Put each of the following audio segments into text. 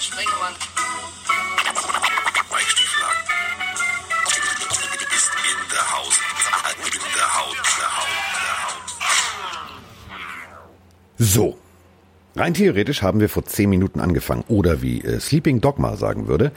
Sprengemann. Weichstieflagen. Ist in der Haus. In der Haut. Der Haut. Der Haut. So. Rein theoretisch haben wir vor zehn Minuten angefangen. Oder wie äh, Sleeping Dogma sagen würde,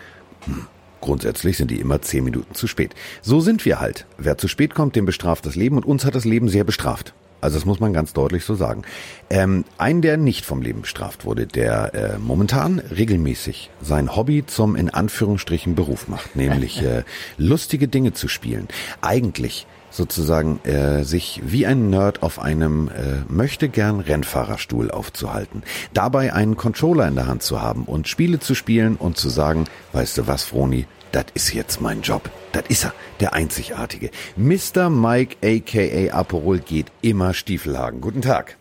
hm, grundsätzlich sind die immer zehn Minuten zu spät. So sind wir halt. Wer zu spät kommt, dem bestraft das Leben und uns hat das Leben sehr bestraft. Also das muss man ganz deutlich so sagen. Ähm, ein, der nicht vom Leben bestraft wurde, der äh, momentan regelmäßig sein Hobby zum in Anführungsstrichen Beruf macht, nämlich äh, lustige Dinge zu spielen. Eigentlich sozusagen äh, sich wie ein Nerd auf einem äh, möchte gern Rennfahrerstuhl aufzuhalten, dabei einen Controller in der Hand zu haben und Spiele zu spielen und zu sagen, weißt du was, Froni, das ist jetzt mein Job. Das ist er, der einzigartige. Mr. Mike aka Aperol geht immer Stiefelhagen. Guten Tag.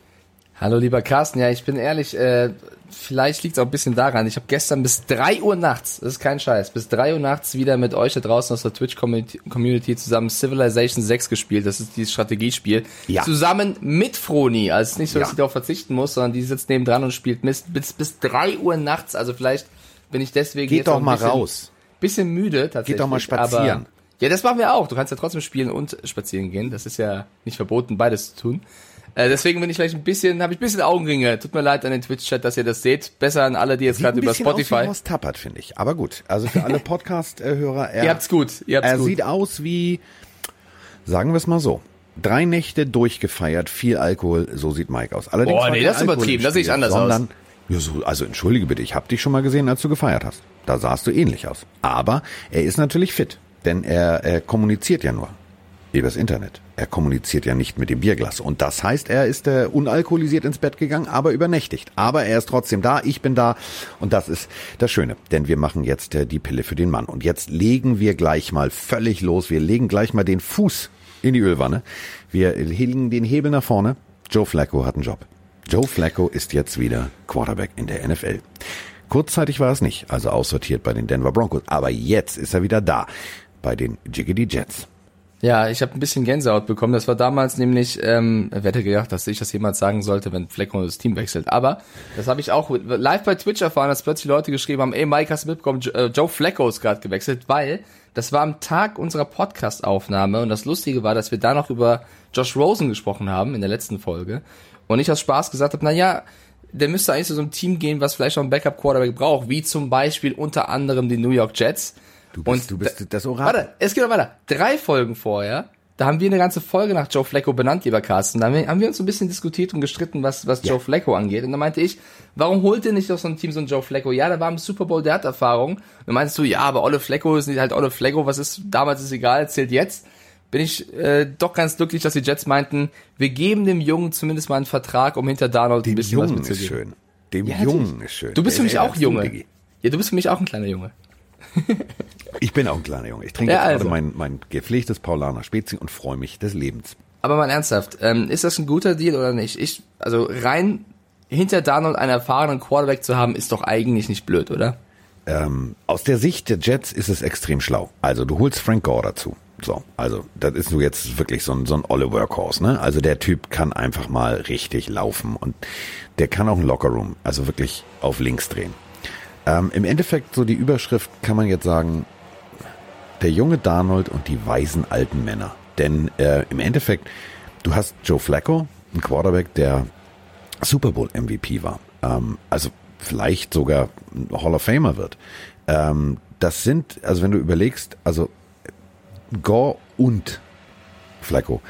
Hallo lieber Carsten, ja, ich bin ehrlich, äh, vielleicht liegt es auch ein bisschen daran. Ich habe gestern bis drei Uhr nachts, das ist kein Scheiß, bis drei Uhr nachts wieder mit euch da draußen aus der Twitch-Community zusammen Civilization 6 gespielt. Das ist dieses Strategiespiel. Ja. Zusammen mit Froni. Also es ist nicht so, dass Ja. ich darauf verzichten muss, sondern die sitzt neben dran und spielt Mist bis, bis drei Uhr nachts. Also vielleicht bin ich deswegen Geht doch mal raus. Bisschen müde tatsächlich. doch mal spazieren. Aber, ja, das machen wir auch. Du kannst ja trotzdem spielen und spazieren gehen. Das ist ja nicht verboten, beides zu tun. Äh, deswegen bin ich vielleicht ein bisschen, habe ich ein bisschen Augenringe. Tut mir leid an den Twitch-Chat, dass ihr das seht. Besser an alle, die jetzt Sieht gerade über bisschen aus Spotify. wie Horst Tappert, finde ich. Aber gut, also für alle Podcast-Hörer, er, Ihr habt's gut. Ihr habt's er gut. sieht aus wie, sagen wir es mal so, drei Nächte durchgefeiert, viel Alkohol, so sieht Mike aus. Allerdings Boah, nee, das ist übertrieben, das sehe ich Spiel, anders aus. Ja, so, also entschuldige bitte, ich habe dich schon mal gesehen, als du gefeiert hast. Da sahst du ähnlich aus. Aber er ist natürlich fit, denn er, er kommuniziert ja nur übers Internet. Er kommuniziert ja nicht mit dem Bierglas. Und das heißt, er ist äh, unalkoholisiert ins Bett gegangen, aber übernächtigt. Aber er ist trotzdem da, ich bin da. Und das ist das Schöne, denn wir machen jetzt äh, die Pille für den Mann. Und jetzt legen wir gleich mal völlig los. Wir legen gleich mal den Fuß in die Ölwanne. Wir legen den Hebel nach vorne. Joe Flacco hat einen Job. Joe Flacco ist jetzt wieder Quarterback in der NFL. Kurzzeitig war es nicht, also aussortiert bei den Denver Broncos. Aber jetzt ist er wieder da bei den Jiggity Jets. Ja, ich habe ein bisschen Gänsehaut bekommen. Das war damals nämlich, ähm, wer hätte gedacht, dass ich das jemals sagen sollte, wenn Flecko das Team wechselt. Aber das habe ich auch live bei Twitch erfahren, dass plötzlich Leute geschrieben haben, ey Mike, hast du mitbekommen, äh, Joe Flacco ist gerade gewechselt, weil das war am Tag unserer Podcast-Aufnahme und das Lustige war, dass wir da noch über Josh Rosen gesprochen haben in der letzten Folge und ich aus Spaß gesagt habe, na ja, der müsste eigentlich zu so einem Team gehen, was vielleicht noch einen Backup-Quarterback braucht, wie zum Beispiel unter anderem die New York Jets. Du bist, du bist da- das Orakel. Warte, es geht noch weiter. Drei Folgen vorher, da haben wir eine ganze Folge nach Joe Flacco benannt, lieber Carsten. Da haben wir, haben wir uns so ein bisschen diskutiert und gestritten, was, was Joe Flacco angeht. Und da meinte ich, warum holt ihr nicht aus so einem Team so einen Joe Flacco? Ja, der war im Super Bowl, der hat Erfahrung. Und dann meinst du, ja, aber Olle Flacco ist nicht halt Olle Flacco, was ist, damals ist egal, zählt jetzt. Bin ich äh, doch ganz glücklich, dass die Jets meinten, wir geben dem Jungen zumindest mal einen Vertrag, um hinter Donald ein Dem bisschen was Jungen ist mitzugeben. schön. Dem Ja, Jungen ist schön. Du bist für mich auch Junge. Ja, du bist für mich auch ein kleiner Junge. Ich bin auch ein kleiner Junge. Ich trinke Ja, jetzt gerade also. mein, mein gepflegtes Paulaner Spezi und freue mich des Lebens. Aber mal ernsthaft, ähm, ist das ein guter Deal oder nicht? Ich, also rein hinter Darnold einen erfahrenen Quarterback zu haben, ist doch eigentlich nicht blöd, oder? Ähm, aus der Sicht der Jets ist es extrem schlau. Also du holst Frank Gore dazu. So, also das ist nur jetzt wirklich so ein, so ein olle Workhorse, ne? Also der Typ kann einfach mal richtig laufen und der kann auch ein Lockerroom, also wirklich auf links drehen. Ähm, Im Endeffekt, so die Überschrift kann man jetzt sagen, der junge Darnold und die weisen alten Männer. Denn äh, im Endeffekt, du hast Joe Flacco, ein Quarterback, der Super Bowl MVP war. Ähm, also vielleicht sogar Hall of Famer wird. Ähm, das sind, also wenn du überlegst, also Gore und Flacco,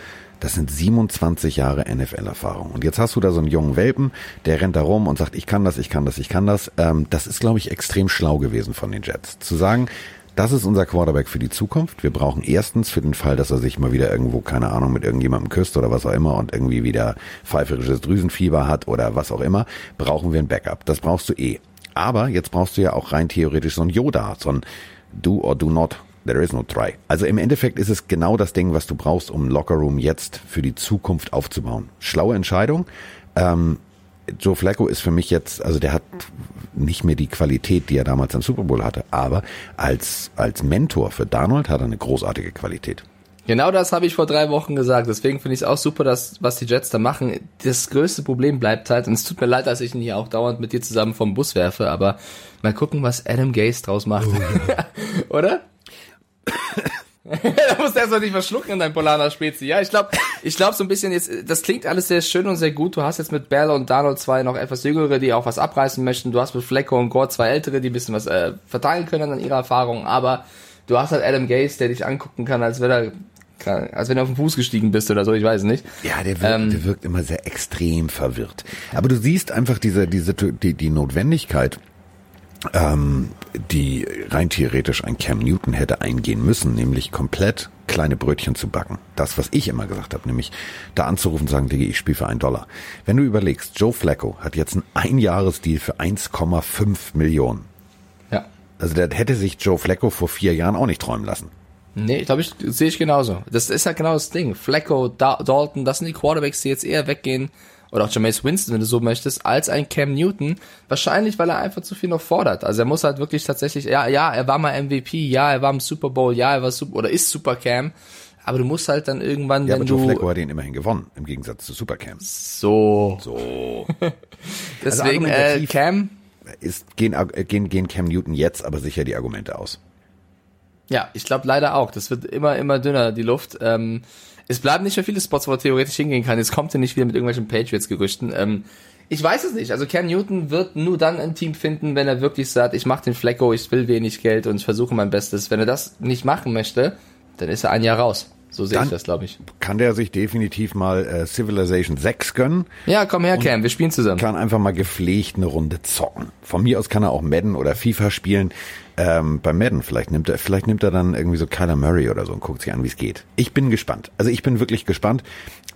das sind 27 Jahre NFL-Erfahrung. Und jetzt hast du da so einen jungen Welpen, der rennt da rum und sagt, ich kann das, ich kann das, ich kann das. Ähm, das ist, glaube ich, extrem schlau gewesen von den Jets. Zu sagen, das ist unser Quarterback für die Zukunft. Wir brauchen erstens für den Fall, dass er sich mal wieder irgendwo, keine Ahnung, mit irgendjemandem küsst oder was auch immer und irgendwie wieder pfeiferisches Drüsenfieber hat oder was auch immer, brauchen wir ein Backup. Das brauchst du eh. Aber jetzt brauchst du ja auch rein theoretisch so ein Yoda, so ein Do or Do Not. There is no try. Also im Endeffekt ist es genau das Ding, was du brauchst, um Lockerroom jetzt für die Zukunft aufzubauen. Schlaue Entscheidung. Ähm, Joe Flacco ist für mich jetzt, also der hat nicht mehr die Qualität, die er damals am Super Bowl hatte, aber als, als Mentor für Darnold hat er eine großartige Qualität. Genau das habe ich vor drei Wochen gesagt. Deswegen finde ich es auch super, dass was die Jets da machen. Das größte Problem bleibt halt, und es tut mir leid, dass ich ihn hier auch dauernd mit dir zusammen vom Bus werfe, aber mal gucken, was Adam Gase draus macht. Oh. Oder? da musst du erst mal nicht verschlucken in dein Polaner Spezi. Ja, ich glaube, ich glaube so ein bisschen jetzt, das klingt alles sehr schön und sehr gut. Du hast jetzt mit Bell und Donald zwei noch etwas jüngere, die auch was abreißen möchten. Du hast mit Flecko und Gore zwei ältere, die ein bisschen was äh, verteilen können an ihrer Erfahrung. Aber du hast halt Adam Gaze, der dich angucken kann, als wäre er, als wenn du auf den Fuß gestiegen bist oder so, ich weiß nicht. Ja, der wirkt, ähm, der wirkt immer sehr extrem verwirrt. Aber du siehst einfach diese, diese, die, die Notwendigkeit, ähm, die rein theoretisch ein Cam Newton hätte eingehen müssen, nämlich komplett kleine Brötchen zu backen. Das, was ich immer gesagt habe, nämlich da anzurufen und sagen, Digga, ich spiele für einen Dollar. Wenn du überlegst, Joe Flacco hat jetzt einen Einjahresdeal für 1,5 Millionen. Ja. Also der hätte sich Joe Flacco vor vier Jahren auch nicht träumen lassen. Nee, ich glaube, ich sehe ich genauso. Das ist halt genau das Ding. Flacco, da Dalton, das sind die Quarterbacks, die jetzt eher weggehen oder auch Jameis Winston, wenn du so möchtest, als ein Cam Newton. Wahrscheinlich, weil er einfach zu viel noch fordert. Also er muss halt wirklich tatsächlich, ja, ja, er war mal MVP, ja, er war im Super Bowl, ja, er war super, oder ist Super Cam. Aber du musst halt dann irgendwann, ja, wenn aber Joe du. Flacco hat ihn immerhin gewonnen, im Gegensatz zu Super Cam. So. So. Deswegen, also äh, Cam. Ist, gehen, gehen, gehen Cam Newton jetzt aber sicher die Argumente aus. Ja, ich glaube leider auch. Das wird immer, immer dünner, die Luft. Ähm, es bleiben nicht mehr viele Spots, wo er theoretisch hingehen kann. Jetzt kommt er nicht wieder mit irgendwelchen Patriots-Gerüchten. Ähm, ich weiß es nicht. Also Cam Newton wird nur dann ein Team finden, wenn er wirklich sagt, ich mache den Flecko, ich will wenig Geld und ich versuche mein Bestes. Wenn er das nicht machen möchte, dann ist er ein Jahr raus. So sehe ich das, glaube ich. Kann der sich definitiv mal äh, Civilization 6 gönnen. Ja, komm her, Cam, wir spielen zusammen. Kann einfach mal gepflegt eine Runde zocken. Von mir aus kann er auch Madden oder FIFA spielen. Ähm, bei Madden, vielleicht nimmt er, vielleicht nimmt er dann irgendwie so Kyler Murray oder so und guckt sich an, wie es geht. Ich bin gespannt. Also ich bin wirklich gespannt.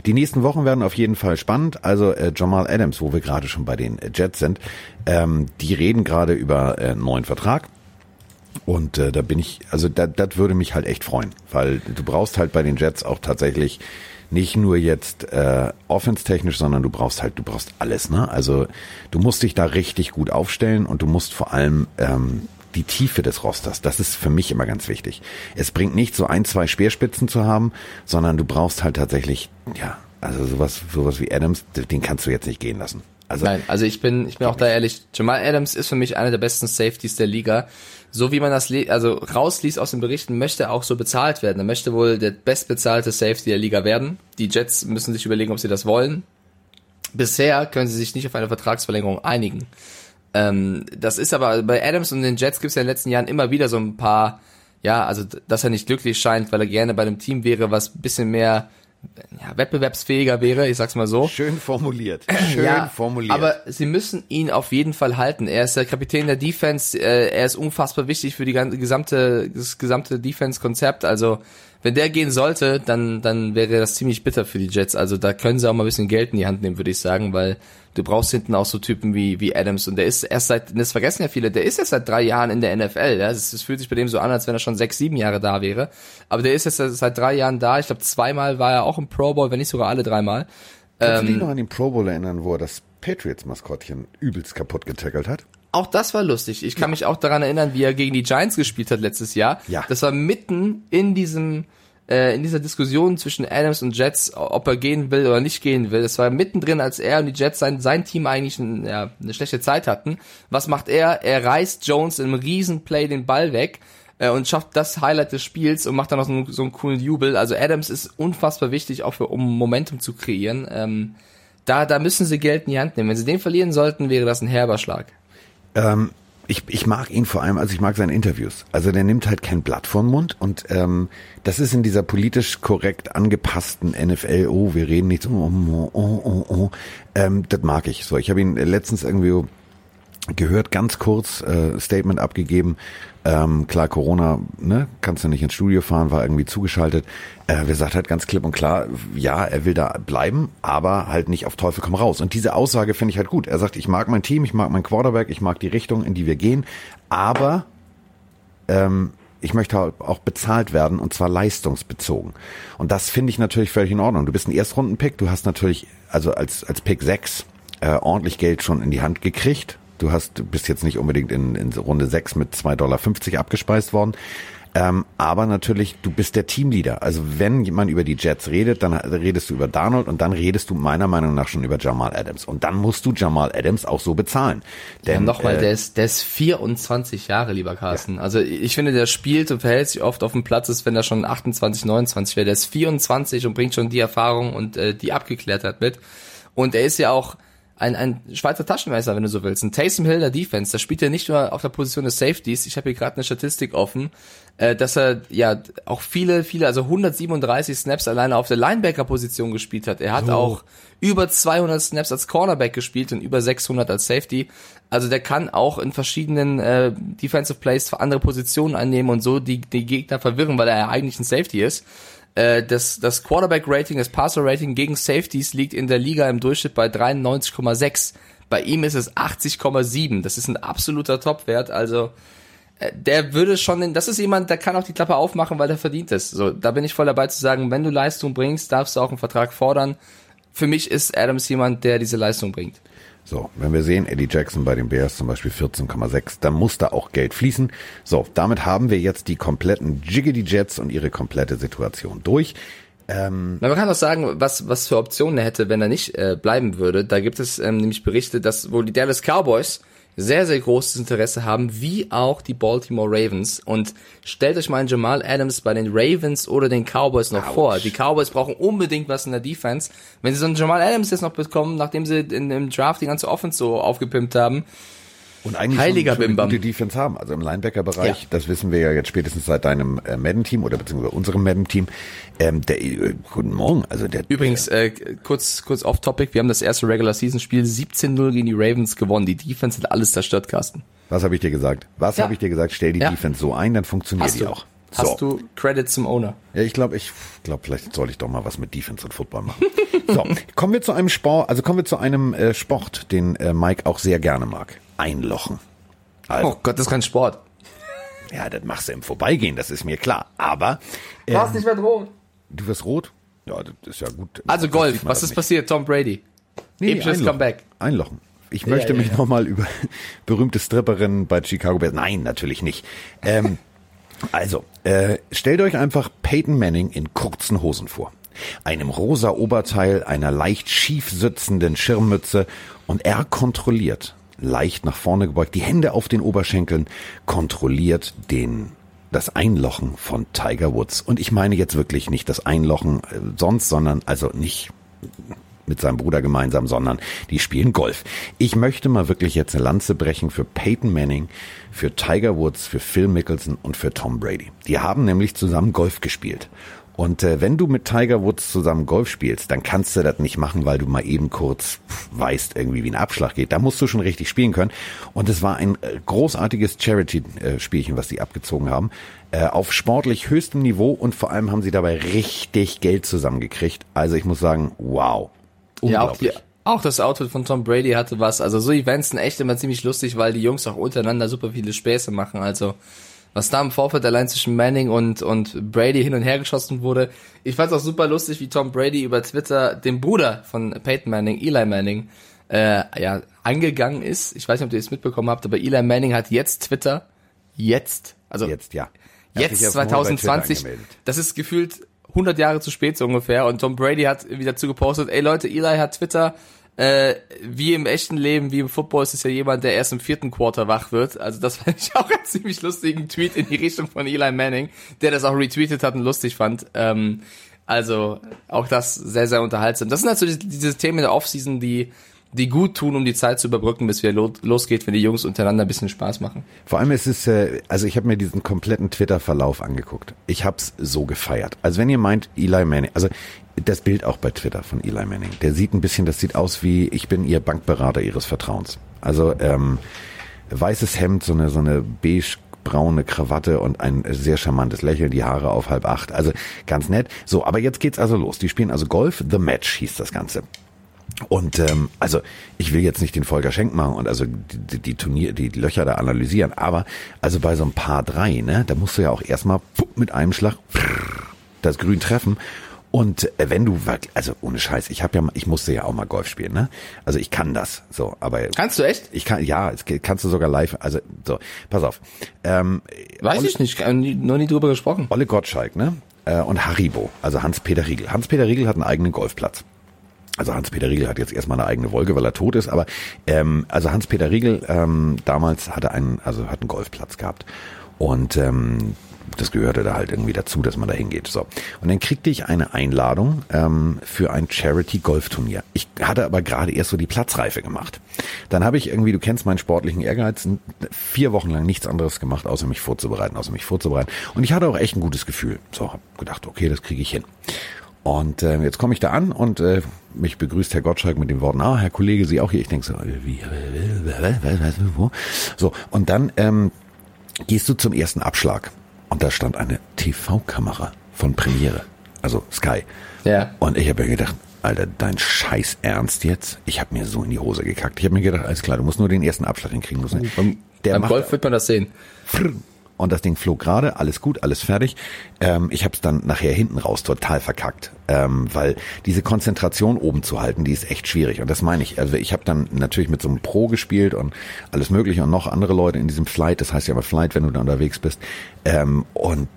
Die nächsten Wochen werden auf jeden Fall spannend. Also äh, Jamal Adams, wo wir gerade schon bei den Jets sind, ähm, die reden gerade über äh, einen neuen Vertrag. Und äh, da bin ich, also das würde mich halt echt freuen, weil du brauchst halt bei den Jets auch tatsächlich nicht nur jetzt äh, offense-technisch, sondern du brauchst halt, du brauchst alles, ne? Also du musst dich da richtig gut aufstellen und du musst vor allem ähm, die Tiefe des Rosters, das ist für mich immer ganz wichtig. Es bringt nicht so ein, zwei Speerspitzen zu haben, sondern du brauchst halt tatsächlich, ja, also sowas, sowas wie Adams, den kannst du jetzt nicht gehen lassen. Also, Nein, also ich bin, ich bin auch da ehrlich, Jamal Adams ist für mich einer der besten Safeties der Liga. So wie man das also rausliest aus den Berichten, möchte er auch so bezahlt werden. Er möchte wohl der bestbezahlte Safety der Liga werden. Die Jets müssen sich überlegen, ob sie das wollen. Bisher können sie sich nicht auf eine Vertragsverlängerung einigen. Ähm, das ist aber bei Adams und den Jets gibt es ja in den letzten Jahren immer wieder so ein paar, ja, also dass er nicht glücklich scheint, weil er gerne bei einem Team wäre, was bisschen mehr ja, wettbewerbsfähiger wäre, ich sag's mal so. Schön formuliert. Schön ja, formuliert. Aber sie müssen ihn auf jeden Fall halten. Er ist der Kapitän der Defense, äh, er ist unfassbar wichtig für die ganze gesamte das gesamte Defense Konzept, also wenn der gehen sollte, dann dann wäre das ziemlich bitter für die Jets. Also da können sie auch mal ein bisschen Geld in die Hand nehmen, würde ich sagen, weil du brauchst hinten auch so Typen wie, wie Adams und der ist erst seit, das vergessen ja viele, der ist erst seit drei Jahren in der NFL. Ja? Es, fühlt sich bei dem so an, als wenn er schon sechs, sieben Jahre da wäre. Aber der ist jetzt seit drei Jahren da. Ich glaube, zweimal war er auch im Pro Bowl, wenn nicht sogar alle dreimal. Kannst ähm, du dich noch an den Pro Bowl erinnern, wo er das Patriots-Maskottchen übelst kaputt getackelt hat? Auch das war lustig. Ich kann ja. mich auch daran erinnern, wie er gegen die Giants gespielt hat letztes Jahr. Ja. Das war mitten in diesem äh, in dieser Diskussion zwischen Adams und Jets, ob er gehen will oder nicht gehen will. Das war mittendrin, als er und die Jets sein, sein Team eigentlich ein, ja, eine schlechte Zeit hatten. Was macht er? Er reißt Jones im Riesenplay den Ball weg äh, und schafft das Highlight des Spiels und macht dann noch so einen, so einen coolen Jubel. Also Adams ist unfassbar wichtig, auch für, um Momentum zu kreieren. Ähm, da, da müssen sie Geld in die Hand nehmen. Wenn sie den verlieren sollten, wäre das ein herber Schlag. Ähm, ich, ich mag ihn vor allem, also ich mag seine Interviews. Also der nimmt halt kein Blatt vor den Mund und ähm, das ist in dieser politisch korrekt angepassten NFL, oh, wir reden nicht so, oh, oh, oh, oh. Ähm, das mag ich so. Ich habe ihn letztens irgendwie gehört, ganz kurz äh, Statement abgegeben. Ähm, klar, Corona, ne, kannst du nicht ins Studio fahren, war irgendwie zugeschaltet. Äh, wir sagt halt ganz klipp und klar, ja, er will da bleiben, aber halt nicht auf Teufel komm raus. Und diese Aussage finde ich halt gut. Er sagt, ich mag mein Team, ich mag mein Quarterback, ich mag die Richtung, in die wir gehen, aber ähm, ich möchte halt auch bezahlt werden und zwar leistungsbezogen. Und das finde ich natürlich völlig in Ordnung. Du bist ein Erstrunden-Pick, du hast natürlich, also als, als Pick 6 äh, ordentlich Geld schon in die Hand gekriegt Du hast, bist jetzt nicht unbedingt in, in Runde 6 mit 2,50 Dollar abgespeist worden. Ähm, aber natürlich, du bist der Teamleader. Also wenn man über die Jets redet, dann redest du über Darnold und dann redest du meiner Meinung nach schon über Jamal Adams. Und dann musst du Jamal Adams auch so bezahlen. Denn Ja, nochmal, äh, der, ist, der ist 24 Jahre, lieber Carsten. Also ich finde, der spielt und verhält sich oft auf dem Platz, als wenn er schon 28, 29 wäre. Der ist 24 und bringt schon die Erfahrung und äh, die Abgeklärtheit mit. Und er ist ja auch ein, ein Schweizer Taschenmesser, wenn du so willst. Ein Taysom Hill der Defense, da spielt er nicht nur auf der Position des Safeties. Ich habe hier gerade eine Statistik offen, äh, dass er ja auch viele, viele, also 137 Snaps alleine auf der Linebacker-Position gespielt hat. Er hat auch über 200 Snaps als Cornerback gespielt und über 600 als Safety. Also der kann auch in verschiedenen äh, Defensive Plays für andere Positionen einnehmen und so die, die Gegner verwirren, weil er ja eigentlich ein Safety ist. Äh, das, das Quarterback-Rating, das Passer-Rating gegen Safeties liegt in der Liga im Durchschnitt bei 93,6. Bei ihm ist es 80,7. Das ist ein absoluter Topwert. Also äh, der würde schon, in, das ist jemand, der kann auch die Klappe aufmachen, weil er verdient es. So, da bin ich voll dabei zu sagen, wenn du Leistung bringst, darfst du auch einen Vertrag fordern. Für mich ist Adams jemand, der diese Leistung bringt. So, wenn wir sehen, Eddie Jackson bei den Bears zum Beispiel 14,6, dann muss da auch Geld fließen. So, damit haben wir jetzt die kompletten Jiggedy Jets und ihre komplette Situation durch. Ähm, man kann auch sagen, was, was für Optionen er hätte, wenn er nicht äh, bleiben würde. Da gibt es ähm, nämlich Berichte, dass wohl die Dallas Cowboys sehr, sehr großes Interesse haben, wie auch die Baltimore Ravens. Und stellt euch mal einen Jamal Adams bei den Ravens oder den Cowboys noch vor. Die Cowboys brauchen unbedingt was in der Defense. Wenn sie so einen Jamal Adams jetzt noch bekommen, nachdem sie in, im Draft die ganze Offense so aufgepimpt haben, und eigentlich Heiliger schon, schon eine Bimbam. gute Defense haben. Also im Linebacker-Bereich, Ja. das wissen wir ja jetzt spätestens seit deinem äh, Madden-Team oder beziehungsweise unserem Madden-Team. Ähm, der, äh, guten Morgen, also der Übrigens, äh, kurz, kurz off topic, wir haben das erste Regular Season Spiel 17-0 gegen die Ravens gewonnen. Die Defense hat alles zerstört, Carsten. Was habe ich dir gesagt? Was Ja. habe ich dir gesagt? Stell die Ja. Defense so ein, dann funktioniert Hast die du auch. Hast du Credit zum Owner? Ja, ich glaube, ich glaube, vielleicht soll ich doch mal was mit Defense und Football machen. so, kommen wir zu einem Sport, also kommen wir zu einem äh, Sport, den äh, Mike auch sehr gerne mag. Einlochen. Also, Oh Gott, das ist kein Sport. ja, das machst du im Vorbeigehen, das ist mir klar. Aber Du warst nicht mehr drohen. du wirst rot. Ja, das ist ja gut. Also Golf, was ist nicht. passiert? Tom Brady. Nee, Episches einlochen. Comeback. Einlochen. Ich möchte ja, mich ja. nochmal über berühmte Stripperinnen bei Chicago Bears. Nein, natürlich nicht. Ähm, also, äh, stellt euch einfach Peyton Manning in kurzen Hosen vor. Einem rosa Oberteil, einer leicht schief sitzenden Schirmmütze und er kontrolliert, leicht nach vorne gebeugt, die Hände auf den Oberschenkeln, kontrolliert den das Einlochen von Tiger Woods. Und ich meine jetzt wirklich nicht das Einlochen äh, sonst, sondern also nicht mit seinem Bruder gemeinsam, sondern die spielen Golf. Ich möchte mal wirklich jetzt eine Lanze brechen für Peyton Manning, für Tiger Woods, für Phil Mickelson und für Tom Brady. Die haben nämlich zusammen Golf gespielt. Und äh, wenn du mit Tiger Woods zusammen Golf spielst, dann kannst du das nicht machen, weil du mal eben kurz weißt irgendwie, wie ein Abschlag geht. Da musst du schon richtig spielen können. Und es war ein äh, großartiges Charity-Spielchen, was die abgezogen haben. Äh, auf sportlich höchstem Niveau und vor allem haben sie dabei richtig Geld zusammengekriegt. Also ich muss sagen, wow. Ja, Unglaublich. auch das Outfit von Tom Brady hatte was. Also so Events sind echt immer ziemlich lustig, weil die Jungs auch untereinander super viele Späße machen. Also was da im Vorfeld allein zwischen Manning und, und Brady hin und her geschossen wurde. Ich fand es auch super lustig, wie Tom Brady über Twitter den Bruder von Peyton Manning, Eli Manning, äh, ja, angegangen ist. Ich weiß nicht, ob ihr es mitbekommen habt, aber Eli Manning hat jetzt Twitter. Jetzt. Also Jetzt, ja. Er jetzt erst neu bei Twitter 2020, angemeldet. das ist gefühlt 100 Jahre zu spät so ungefähr und Tom Brady hat wieder dazu gepostet, ey Leute, Eli hat Twitter, äh, wie im echten Leben, wie im Football ist es ja jemand, der erst im vierten Quarter wach wird. Also das fand ich auch einen ziemlich lustigen Tweet in die Richtung von Eli Manning, der das auch retweetet hat und lustig fand. Ähm, also auch das sehr, sehr unterhaltsam. Das sind natürlich diese Themen der Offseason, die die gut tun, um die Zeit zu überbrücken, bis wir lo losgeht, wenn die Jungs untereinander ein bisschen Spaß machen. Vor allem ist es, äh, also ich habe mir diesen kompletten Twitter-Verlauf angeguckt. Ich hab's so gefeiert. Also wenn ihr meint, Eli Manning, also das Bild auch bei Twitter von Eli Manning, der sieht ein bisschen, das sieht aus wie, ich bin ihr Bankberater ihres Vertrauens. Also ähm, weißes Hemd, so eine, so eine beige braune Krawatte und ein sehr charmantes Lächeln, die Haare auf halb acht. Also ganz nett. So, aber jetzt geht's also los. Die spielen also Golf. The Match hieß das Ganze. Und ähm, also ich will jetzt nicht den Volker Schenk machen und also die, die Turnier, die Löcher da analysieren, aber also bei so einem Paar drei, ne, da musst du ja auch erstmal mit einem Schlag das Grün treffen. Und äh, wenn du, also ohne Scheiß, ich habe ja, mal- ich musste ja auch mal Golf spielen, ne? Also ich kann das, so, aber Kannst du echt? ich kann, ja, kannst du sogar live, also so, pass auf. Ähm, Weiß Olle, ich nicht, äh, noch nie drüber gesprochen. Olle Gottschalk, ne? Äh, und Haribo, also Hans-Peter Riegel. Hans-Peter Riegel hat einen eigenen Golfplatz. Also Hans-Peter Riegel hat jetzt erstmal eine eigene Wolke, weil er tot ist, aber ähm, also Hans-Peter Riegel ähm, damals hatte einen, also hat einen Golfplatz gehabt. Und ähm, das gehörte da halt irgendwie dazu, dass man da hingeht. So. Und dann kriegte ich eine Einladung ähm, für ein Charity-Golfturnier. Ich hatte aber gerade erst so die Platzreife gemacht. Dann habe ich irgendwie, du kennst meinen sportlichen Ehrgeiz, vier Wochen lang nichts anderes gemacht, außer mich vorzubereiten, außer mich vorzubereiten. Und ich hatte auch echt ein gutes Gefühl. So, habe gedacht, okay, das kriege ich hin. Und äh, jetzt komme ich da an und äh, mich begrüßt Herr Gottschalk mit den Worten, ah, Herr Kollege, Sie auch hier. Ich denke so, äh, wie, äh, was, wo? So, und dann ähm, gehst du zum ersten Abschlag. Und da stand eine TV-Kamera von Premiere, also Sky. Ja. Und ich habe mir gedacht, Alter, dein Scheiß Ernst jetzt? Ich habe mir so in die Hose gekackt. Ich habe mir gedacht, alles klar, du musst nur den ersten Abschlag hinkriegen. Musst, Beim, beim macht- Golf wird man das sehen. Und das Ding flog gerade, alles gut, alles fertig. Ähm, ich habe es dann nachher hinten raus total verkackt, ähm, weil diese Konzentration oben zu halten, die ist echt schwierig. Und das meine ich. Also ich habe dann natürlich mit so einem Pro gespielt und alles Mögliche und noch andere Leute in diesem Flight. Das heißt ja aber Flight, wenn du da unterwegs bist. Ähm, und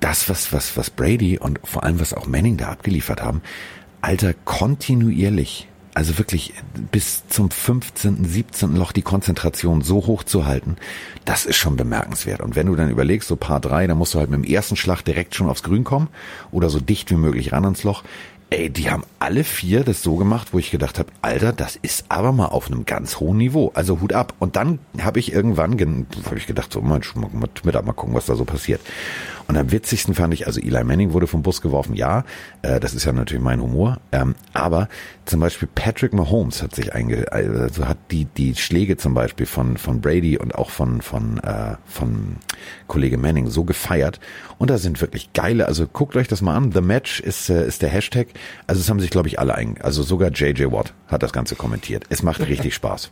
das, was, was, was Brady und vor allem was auch Manning da abgeliefert haben, Alter, kontinuierlich, also wirklich bis zum 15., 17. Loch die Konzentration so hoch zu halten, das ist schon bemerkenswert. Und wenn du dann überlegst, so Paar drei, dann musst du halt mit dem ersten Schlag direkt schon aufs Grün kommen oder so dicht wie möglich ran ans Loch. Ey, die haben alle vier das so gemacht, wo ich gedacht habe, Alter, das ist aber mal auf einem ganz hohen Niveau. Also Hut ab. Und dann habe ich irgendwann, gen- habe ich gedacht, so mal, mal, mal gucken, was da so passiert. Und am witzigsten fand ich, also Eli Manning wurde vom Bus geworfen, ja, äh, das ist ja natürlich mein Humor. Ähm, aber zum Beispiel Patrick Mahomes hat sich einge, also hat die die Schläge zum Beispiel von von Brady und auch von von äh, von Kollege Manning so gefeiert. Und da sind wirklich geile, also guckt euch das mal an. The Match ist äh, ist der Hashtag. Also es haben sich glaube ich alle ein, also sogar JJ Watt hat das Ganze kommentiert. Es macht richtig Spaß.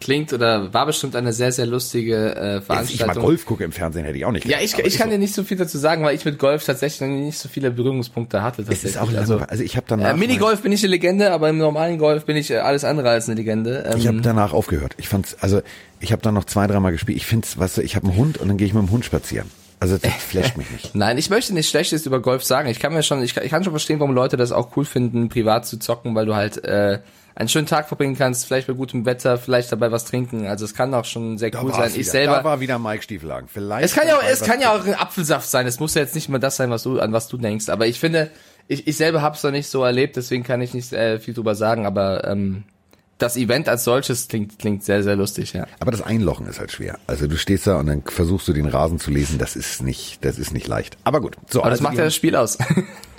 Klingt oder war bestimmt eine sehr, sehr lustige äh, Wenn ich mal Veranstaltung. Golf gucke im Fernsehen, hätte ich auch nicht. ja, gedacht, ich, aber ich ist kann so. dir nicht so viel dazu sagen, weil ich mit Golf tatsächlich noch nicht so viele Berührungspunkte hatte. Es Tatsächlich. ist auch also. Also ich habe danach äh, Minigolf bin ich eine Legende, aber im normalen Golf bin ich äh, alles andere als eine Legende. Ähm, Ich habe danach aufgehört. Ich fand's, also ich habe dann noch zwei, dreimal gespielt. Ich find's, weißt du, ich habe einen Hund und dann gehe ich mit dem Hund spazieren. Also das flasht mich nicht. Nein, ich möchte nicht Schlechtes über Golf sagen. Ich kann mir schon, ich kann, ich kann schon verstehen, warum Leute das auch cool finden, privat zu zocken, weil du halt äh, einen schönen Tag verbringen kannst, vielleicht bei gutem Wetter, vielleicht dabei was trinken. Also es kann auch schon sehr cool sein. war's Ich wieder. selber. Da war wieder Mike Stiefelhagen. Vielleicht. Es kann ja auch, es kann ja auch ein Apfelsaft sein. Es muss ja jetzt nicht immer das sein, was du an was du denkst. Aber ich finde, ich, ich selber habe es noch nicht so erlebt, deswegen kann ich nicht äh, viel drüber sagen. Aber ähm, das Event als solches klingt klingt sehr sehr lustig, ja. Aber das Einlochen ist halt schwer. Also du stehst da und dann versuchst du den Rasen zu lesen. Das ist nicht, das ist nicht leicht. Aber gut. So, Aber das also macht ja das Spiel aus.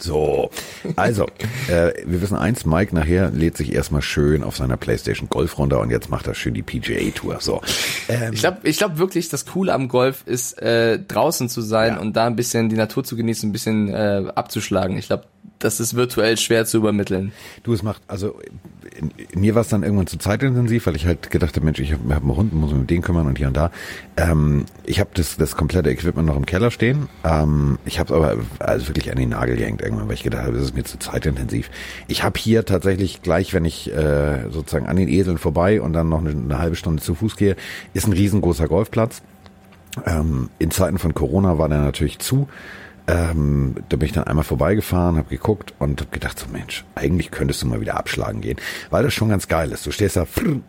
So, also, äh, wir wissen eins, Mike nachher lädt sich erstmal schön auf seiner Playstation Golf runter und jetzt macht er schön die PGA Tour. So, ähm, Ich glaube ich glaub wirklich, das Coole am Golf ist, äh, draußen zu sein Ja. und da ein bisschen die Natur zu genießen, ein bisschen äh, abzuschlagen. Ich glaube, das ist virtuell schwer zu übermitteln. du, es macht, also mir war es dann irgendwann zu zeitintensiv, weil ich halt gedacht habe, Mensch, ich habe hab einen Hund, muss mich um den kümmern und hier und da. Ähm, ich habe das, das komplette Equipment noch im Keller stehen. Ähm, ich habe aber also wirklich an den Nagel gehängt irgendwann, weil ich gedacht habe, das ist mir zu zeitintensiv. Ich habe hier tatsächlich gleich, wenn ich äh, sozusagen an den Eseln vorbei und dann noch eine, eine halbe Stunde zu Fuß gehe, ist ein riesengroßer Golfplatz. Ähm, in Zeiten von Corona war der natürlich zu. Ähm, da bin ich dann einmal vorbeigefahren, habe geguckt und habe gedacht, so Mensch, eigentlich könntest du mal wieder abschlagen gehen, weil das schon ganz geil ist. Du stehst da,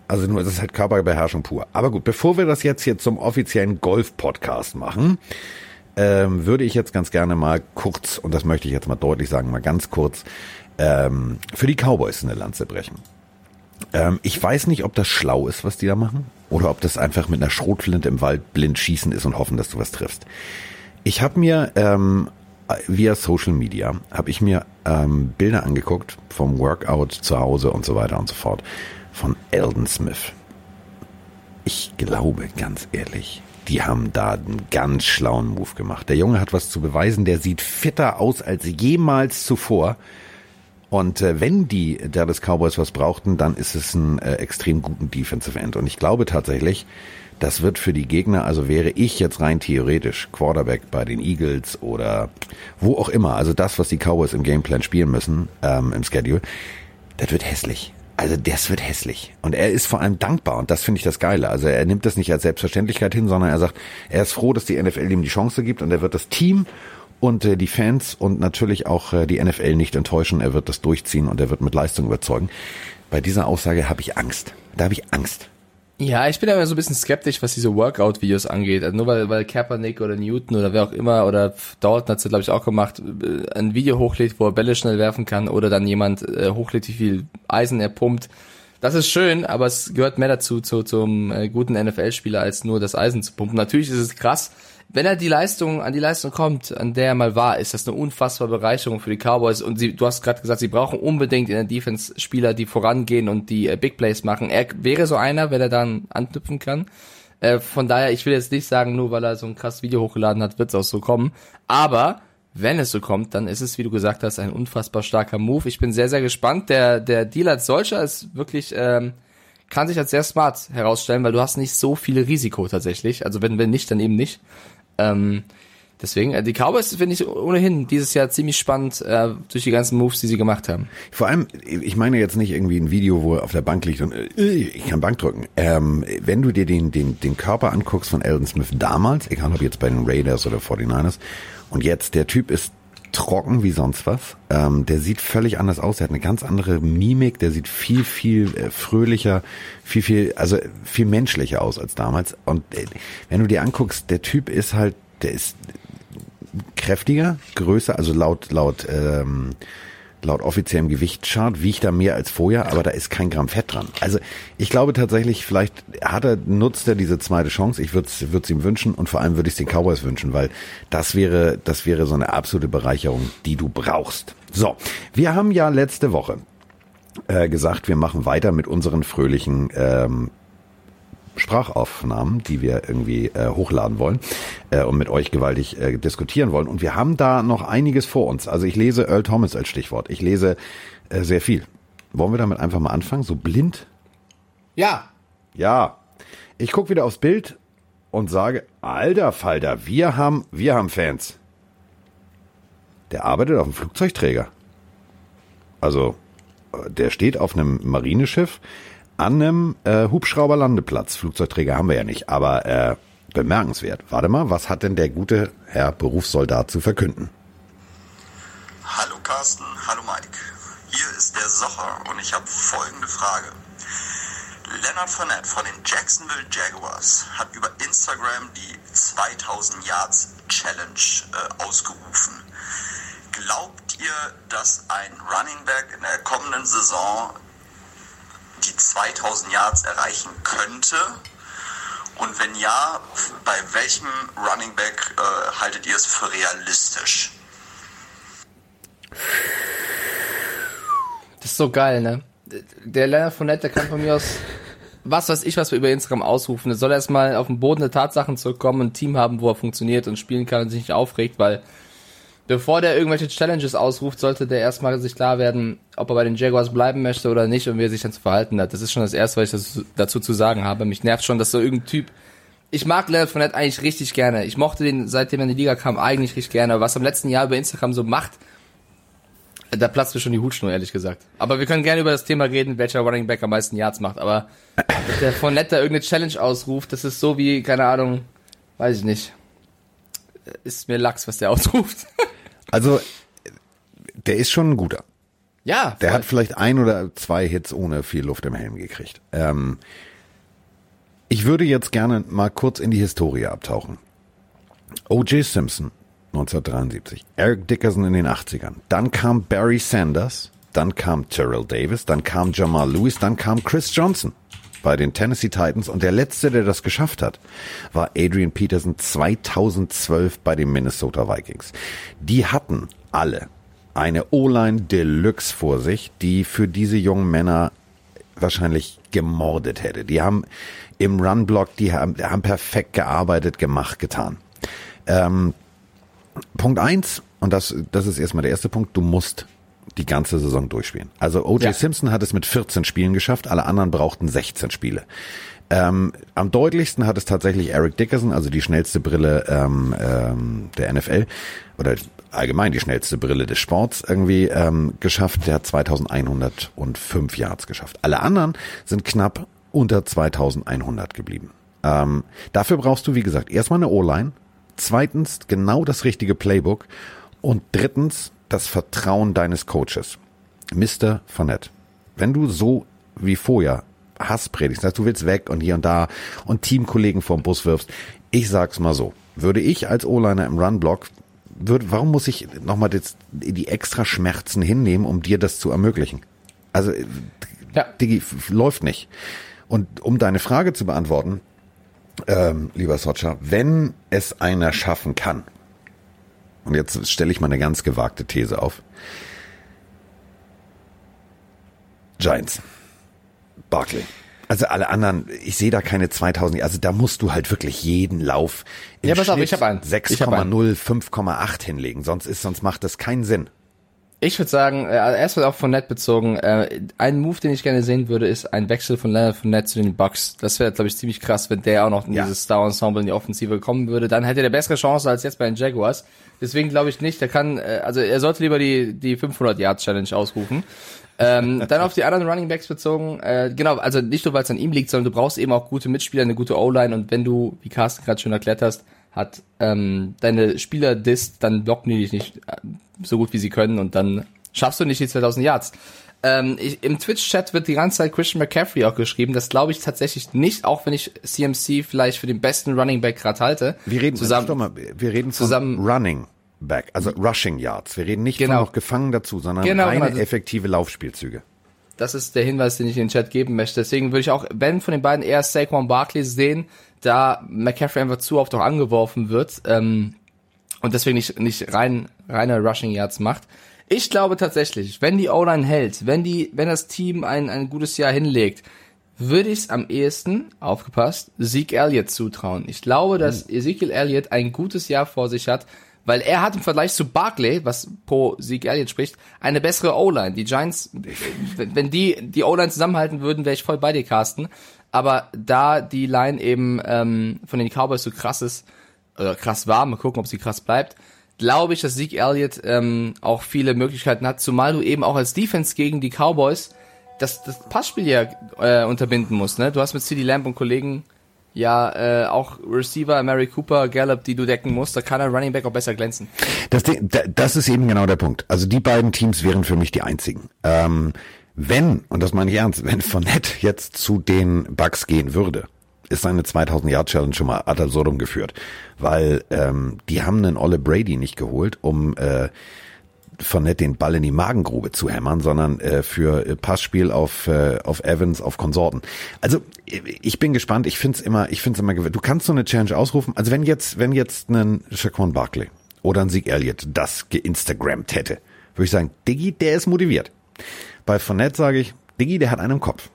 also nur, das ist halt Körperbeherrschung pur. Aber gut, bevor wir das jetzt hier zum offiziellen Golf-Podcast machen, ähm, würde ich jetzt ganz gerne mal kurz, und das möchte ich jetzt mal deutlich sagen, mal ganz kurz, ähm, für die Cowboys eine Lanze brechen. Ähm, ich weiß nicht, ob das schlau ist, was die da machen, oder ob das einfach mit einer Schrotflinte im Wald blind schießen ist und hoffen, dass du was triffst. Ich habe mir ähm, via Social Media habe ich mir ähm, Bilder angeguckt vom Workout zu Hause und so weiter und so fort von Eldon Smith. Ich glaube, ganz ehrlich, die haben da einen ganz schlauen Move gemacht. Der Junge hat was zu beweisen, der sieht fitter aus als jemals zuvor. Und äh, wenn die Dallas Cowboys was brauchten, dann ist es ein äh, extrem guten Defensive End. Und ich glaube tatsächlich, das wird für die Gegner, also wäre ich jetzt rein theoretisch Quarterback bei den Eagles oder wo auch immer, also das, was die Cowboys im Gameplan spielen müssen, ähm, im Schedule, das wird hässlich. Also das wird hässlich. Und er ist vor allem dankbar und das finde ich das Geile. Also er nimmt das nicht als Selbstverständlichkeit hin, sondern er sagt, er ist froh, dass die NFL ihm die Chance gibt und er wird das Team und äh, die Fans und natürlich auch äh, die NFL nicht enttäuschen. Er wird das durchziehen und er wird mit Leistung überzeugen. Bei dieser Aussage habe ich Angst. Da habe ich Angst. Ja, ich bin aber so ein bisschen skeptisch, was diese Workout-Videos angeht. Also nur weil, weil Kaepernick oder Newton oder wer auch immer oder Dalton hat's ja glaube ich auch gemacht, äh, ein Video hochlädt, wo er Bälle schnell werfen kann oder dann jemand äh, hochlädt, wie viel Eisen er pumpt. Das ist schön, aber es gehört mehr dazu, zu, zum äh, guten NFL-Spieler, als nur das Eisen zu pumpen. Natürlich ist es krass, wenn er die Leistung, an die Leistung kommt, an der er mal war, ist das eine unfassbare Bereicherung für die Cowboys. Und sie, du hast gerade gesagt, sie brauchen unbedingt in der Defense Spieler, die vorangehen und die äh, Big Plays machen. Er wäre so einer, wenn er dann anknüpfen kann. Äh, von daher, ich will jetzt nicht sagen, nur weil er so ein krasses Video hochgeladen hat, wird es auch so kommen. Aber wenn es so kommt, dann ist es, wie du gesagt hast, ein unfassbar starker Move. Ich bin sehr, sehr gespannt. Der, der Deal als solcher ist wirklich, ähm, kann sich als sehr smart herausstellen, weil du hast nicht so viel Risiko tatsächlich. Also wenn, wenn nicht, dann eben nicht. Ähm, deswegen, äh, die Cowboys finde ich ohnehin dieses Jahr ziemlich spannend äh, durch die ganzen Moves, die sie gemacht haben. Vor allem, ich meine jetzt nicht irgendwie ein Video, wo er auf der Bank liegt und äh, ich kann Bank drücken. Ähm, wenn du dir den, den, den Körper anguckst von Eldon Smith damals, egal ob jetzt bei den Raiders oder 49ers, und jetzt, der Typ ist trocken wie sonst was. Ähm, der sieht völlig anders aus. Er hat eine ganz andere Mimik. Der sieht viel, viel äh, fröhlicher, viel, viel, also viel menschlicher aus als damals. Und äh, wenn du dir anguckst, der Typ ist halt, der ist kräftiger, größer, also laut, laut, ähm, laut offiziellem Gewichtschart wiegt er mehr als vorher, aber da ist kein Gramm Fett dran. Also ich glaube tatsächlich, vielleicht hat er, nutzt er diese zweite Chance. Ich würde es ihm wünschen und vor allem würde ich es den Cowboys wünschen, weil das wäre, das wäre so eine absolute Bereicherung, die du brauchst. So, wir haben ja letzte Woche äh, gesagt, wir machen weiter mit unseren fröhlichen ähm, Sprachaufnahmen, die wir irgendwie äh, hochladen wollen äh, und mit euch gewaltig äh, diskutieren wollen. Und wir haben da noch einiges vor uns. Also ich lese Earl Thomas als Stichwort. Ich lese äh, sehr viel. Wollen wir damit einfach mal anfangen? So blind? Ja. Ja. Ich gucke wieder aufs Bild und sage, alter Falter, wir haben, wir haben Fans. Der arbeitet auf einem Flugzeugträger. Also, äh, der steht auf einem Marineschiff an einem äh, Hubschrauberlandeplatz. Flugzeugträger haben wir ja nicht, aber äh, bemerkenswert. Warte mal, was hat denn der gute Herr Berufssoldat zu verkünden? Hallo Carsten, hallo Mike. Hier ist der Socher und ich habe folgende Frage. Leonard Fournette von den Jacksonville Jaguars hat über Instagram die 2000 Yards Challenge äh, ausgerufen. Glaubt ihr, dass ein Running Back in der kommenden Saison die 2000 Yards erreichen könnte? Und wenn ja, bei welchem Running Back äh, haltet ihr es für realistisch? Das ist so geil, ne? Der Leonard Fournette, der kann von mir aus was weiß ich, was wir über Instagram ausrufen. Er soll erstmal auf den Boden der Tatsachen zurückkommen ein Team haben, wo er funktioniert und spielen kann und sich nicht aufregt, weil bevor der irgendwelche Challenges ausruft, sollte der erstmal sich klar werden, ob er bei den Jaguars bleiben möchte oder nicht und wie er sich dann zu verhalten hat. Das ist schon das Erste, was ich dazu zu sagen habe. Mich nervt schon, dass so irgendein Typ ich mag Leonard Fournette eigentlich richtig gerne. Ich mochte den, seitdem er in die Liga kam, eigentlich richtig gerne. Aber was er im letzten Jahr über Instagram so macht, da platzt mir schon die Hutschnur, ehrlich gesagt. Aber wir können gerne über das Thema reden, welcher Running Back am meisten Yards macht. Aber dass der Fournette da irgendeine Challenge ausruft, das ist so wie, keine Ahnung, weiß ich nicht. Ist mir Lachs, was der ausruft. Also, der ist schon ein guter. Ja. Der hat vielleicht ein oder zwei Hits ohne viel Luft im Helm gekriegt. Ähm, ich würde jetzt gerne mal kurz in die Historie abtauchen. O.J. Simpson 1973, Eric Dickerson in den 80ern, dann kam Barry Sanders, dann kam Terrell Davis, dann kam Jamal Lewis, dann kam Chris Johnson bei den Tennessee Titans und der letzte, der das geschafft hat, war Adrian Peterson 2012 bei den Minnesota Vikings. Die hatten alle eine O-Line Deluxe vor sich, die für diese jungen Männer wahrscheinlich gemordet hätte. Die haben im Run-Block, die haben, haben perfekt gearbeitet, gemacht, getan. Ähm, Punkt eins und das, das ist erstmal der erste Punkt, du musst die ganze Saison durchspielen. Also O.J. Ja. Simpson hat es mit 14 Spielen geschafft, alle anderen brauchten 16 Spiele. Ähm, am deutlichsten hat es tatsächlich Eric Dickerson, also die schnellste Brille ähm, ähm, der NFL oder allgemein die schnellste Brille des Sports irgendwie ähm, geschafft. Der hat 2105 Yards geschafft. Alle anderen sind knapp unter 2100 geblieben. Ähm, dafür brauchst du, wie gesagt, erstmal eine O-Line, zweitens genau das richtige Playbook und drittens das Vertrauen deines Coaches. Mr. Fournette, wenn du so wie vorher Hass predigst, dass du willst weg und hier und da und Teamkollegen vom Bus wirfst, ich sag's mal so, würde ich als O-Liner im Run-Block, würde, warum muss ich nochmal die extra Schmerzen hinnehmen, um dir das zu ermöglichen? Also, Ja. Digi, läuft nicht. Und um deine Frage zu beantworten, ähm, lieber Socha, wenn es einer schaffen kann, und jetzt stelle ich mal eine ganz gewagte These auf. Giants. Barkley. Also alle anderen, ich sehe da keine 2000, also da musst du halt wirklich jeden Lauf im Ja, pass auf, Schnitt ich hab einen. Ich hab einen. 6,0, 5,8 hinlegen, sonst ist, sonst macht das keinen Sinn. Ich würde sagen, äh, erstmal auch von Net bezogen, äh, ein Move, den ich gerne sehen würde, ist ein Wechsel von Leonard von Net zu den Bucks. Das wäre, glaube ich, ziemlich krass, wenn der auch noch in Ja. dieses Star-Ensemble in die Offensive kommen würde. Dann hätte er bessere Chance als jetzt bei den Jaguars. Deswegen glaube ich nicht, der kann, äh, also er sollte lieber die, die 500-Yard-Challenge ausrufen. ähm, dann auf die anderen Running Backs bezogen, äh, genau, also nicht nur, weil es an ihm liegt, sondern du brauchst eben auch gute Mitspieler, eine gute O-Line und wenn du, wie Carsten gerade schon erklärt hast, hat ähm, deine Spieler disst, dann blocken die dich nicht äh, so gut wie sie können und dann schaffst du nicht die 2000 Yards. Ähm, ich, Im Twitch-Chat wird die ganze Zeit Christian McCaffrey auch geschrieben. Das glaube ich tatsächlich nicht, auch wenn ich CMC vielleicht für den besten Running Back gerade halte. Wir reden zusammen. mal, wir reden zusammen- Running Back, also Rushing Yards. Wir reden nicht Genau. von noch gefangen dazu, sondern Genau, reine genau. effektive Laufspielzüge. Das ist der Hinweis, den ich in den Chat geben möchte. Deswegen würde ich auch, wenn von den beiden eher Saquon Barkley sehen, da McCaffrey einfach zu oft auch angeworfen wird ähm, und deswegen nicht, nicht rein reine Rushing Yards macht. Ich glaube tatsächlich, wenn die O-Line hält, wenn die, wenn das Team ein, ein gutes Jahr hinlegt, würde ich es am ehesten, aufgepasst, Zeke Elliott zutrauen. Ich glaube, dass Ezekiel Elliott ein gutes Jahr vor sich hat, weil er hat im Vergleich zu Barkley, was pro Zeke Elliott spricht, eine bessere O-Line. Die Giants, wenn wenn die die O-Line zusammenhalten würden, wäre ich voll bei dir, Carsten. Aber da die Line eben ähm, von den Cowboys so krass ist, oder krass war, mal gucken, ob sie krass bleibt, glaube ich, dass Zeke Elliott ähm, auch viele Möglichkeiten hat, zumal du eben auch als Defense gegen die Cowboys das, das Passspiel ja äh, unterbinden musst. Ne? Du hast mit CD Lamb und Kollegen ja äh, auch Receiver, Mary Cooper, Gallup, die du decken musst. Da kann ein Running Back auch besser glänzen. Das, das ist eben genau der Punkt. Also die beiden Teams wären für mich die einzigen. Ähm, wenn, und das meine ich ernst, wenn Fournette jetzt zu den Bucks gehen würde, ist seine 2000 Yard Challenge schon mal ad absurdum geführt, weil ähm, die haben einen Olle Brady nicht geholt, um äh, Fournette den Ball in die Magengrube zu hämmern, sondern äh, für äh, Passspiel auf äh, auf Evans, auf Konsorten. Also ich bin gespannt. Ich find's immer, ich find's immer. Du kannst so eine Challenge ausrufen. Also wenn jetzt, wenn jetzt ein Shaquan Barkley oder ein Zeke Elliott das geinstagrammt hätte, würde ich sagen, Diggi, der ist motiviert. Bei Fournette sage ich, Diggi, der hat einen im Kopf.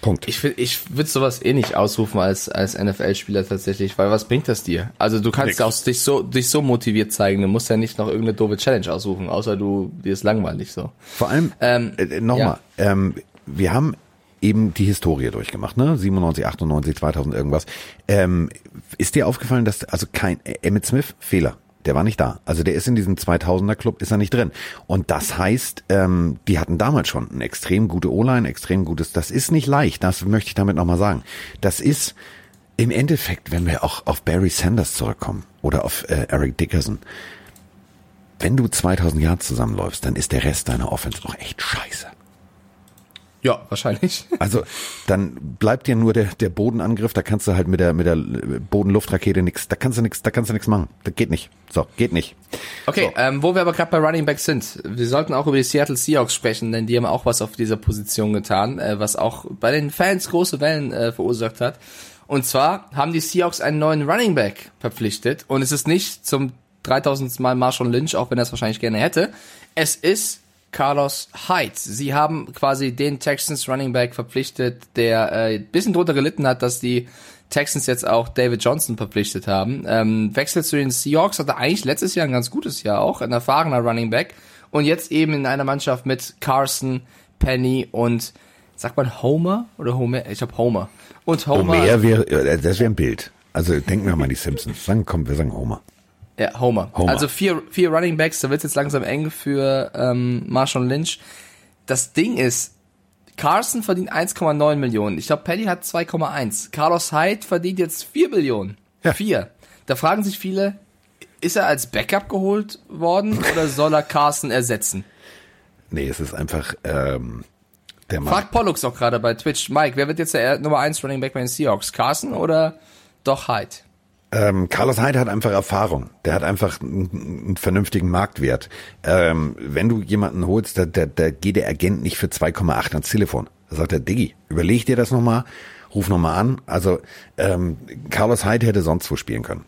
Punkt. Ich, ich würde sowas eh nicht ausrufen als, als NFL-Spieler tatsächlich, weil was bringt das dir? Also du kannst Nix. ja auch dich so, dich so motiviert zeigen, du musst ja nicht noch irgendeine doofe Challenge ausrufen, außer du, dir ist langweilig so. Vor allem, Ähm, äh, nochmal, ähm, wir haben eben die Historie durchgemacht, ne? 97, 98, 2000 irgendwas. Ähm, ist dir aufgefallen, dass, also kein, äh, Emmett Smith, Fehler. Der war nicht da. Also der ist in diesem 2000er Club, ist er nicht drin. Und das heißt, ähm, die hatten damals schon eine extrem gute O-Line, extrem gutes, das ist nicht leicht, das möchte ich damit nochmal sagen. Das ist im Endeffekt, wenn wir auch auf Barry Sanders zurückkommen oder auf äh, Eric Dickerson, wenn du 2000 Yards zusammenläufst, dann ist der Rest deiner Offense doch echt scheiße. Ja, wahrscheinlich. Also dann bleibt dir nur der, der Bodenangriff, da kannst du halt mit der mit der Bodenluftrakete nix, da kannst du nix, da kannst du nix machen. Das geht nicht. So, geht nicht. Okay, ähm, wo wir aber gerade bei Running Back sind, wir sollten auch über die Seattle Seahawks sprechen, denn die haben auch was auf dieser Position getan, äh, was auch bei den Fans große Wellen äh, verursacht hat. Und zwar haben die Seahawks einen neuen Running Back verpflichtet und es ist nicht zum 3000. Mal Marshall Lynch, auch wenn er es wahrscheinlich gerne hätte. Es ist Carlos Hyde. Sie haben quasi den Texans Running Back verpflichtet, der äh, bisschen drunter gelitten hat, dass die Texans jetzt auch David Johnson verpflichtet haben. Ähm, Wechsel zu den Seahawks hatte eigentlich letztes Jahr ein ganz gutes Jahr auch, ein erfahrener Running Back. Und jetzt eben in einer Mannschaft mit Carson, Penny und sagt man Homer oder Homer? Ich habe Homer. Und Homer. Homer wäre, äh, das wäre ein Bild. Also denken wir mal an die Simpsons. Sagen, komm, wir sagen Homer. Ja, Homer. Homer. Also vier, vier Running Backs, da wird jetzt langsam eng für ähm, Marshall Lynch. Das Ding ist, Carson verdient 1,9 Millionen. Ich glaube, Penny hat 2,1. Carlos Hyde verdient jetzt 4 Millionen. Ja. 4. Da fragen sich viele, ist er als Backup geholt worden oder soll er Carson ersetzen? Nee, es ist einfach ähm, der Mann. Fragt Pollux auch gerade bei Twitch. Mike, wer wird jetzt der Nummer 1 Running Back bei den Seahawks? Carson oder doch Hyde? Ähm, Carlos Hyde hat einfach Erfahrung. Der hat einfach einen, vernünftigen Marktwert. Ähm, wenn du jemanden holst, da, da, da geht der Agent nicht für 2,8 ans Telefon. Da sagt er, Diggi, überleg dir das nochmal, ruf nochmal an. Also ähm, Carlos Hyde hätte sonst wo spielen können.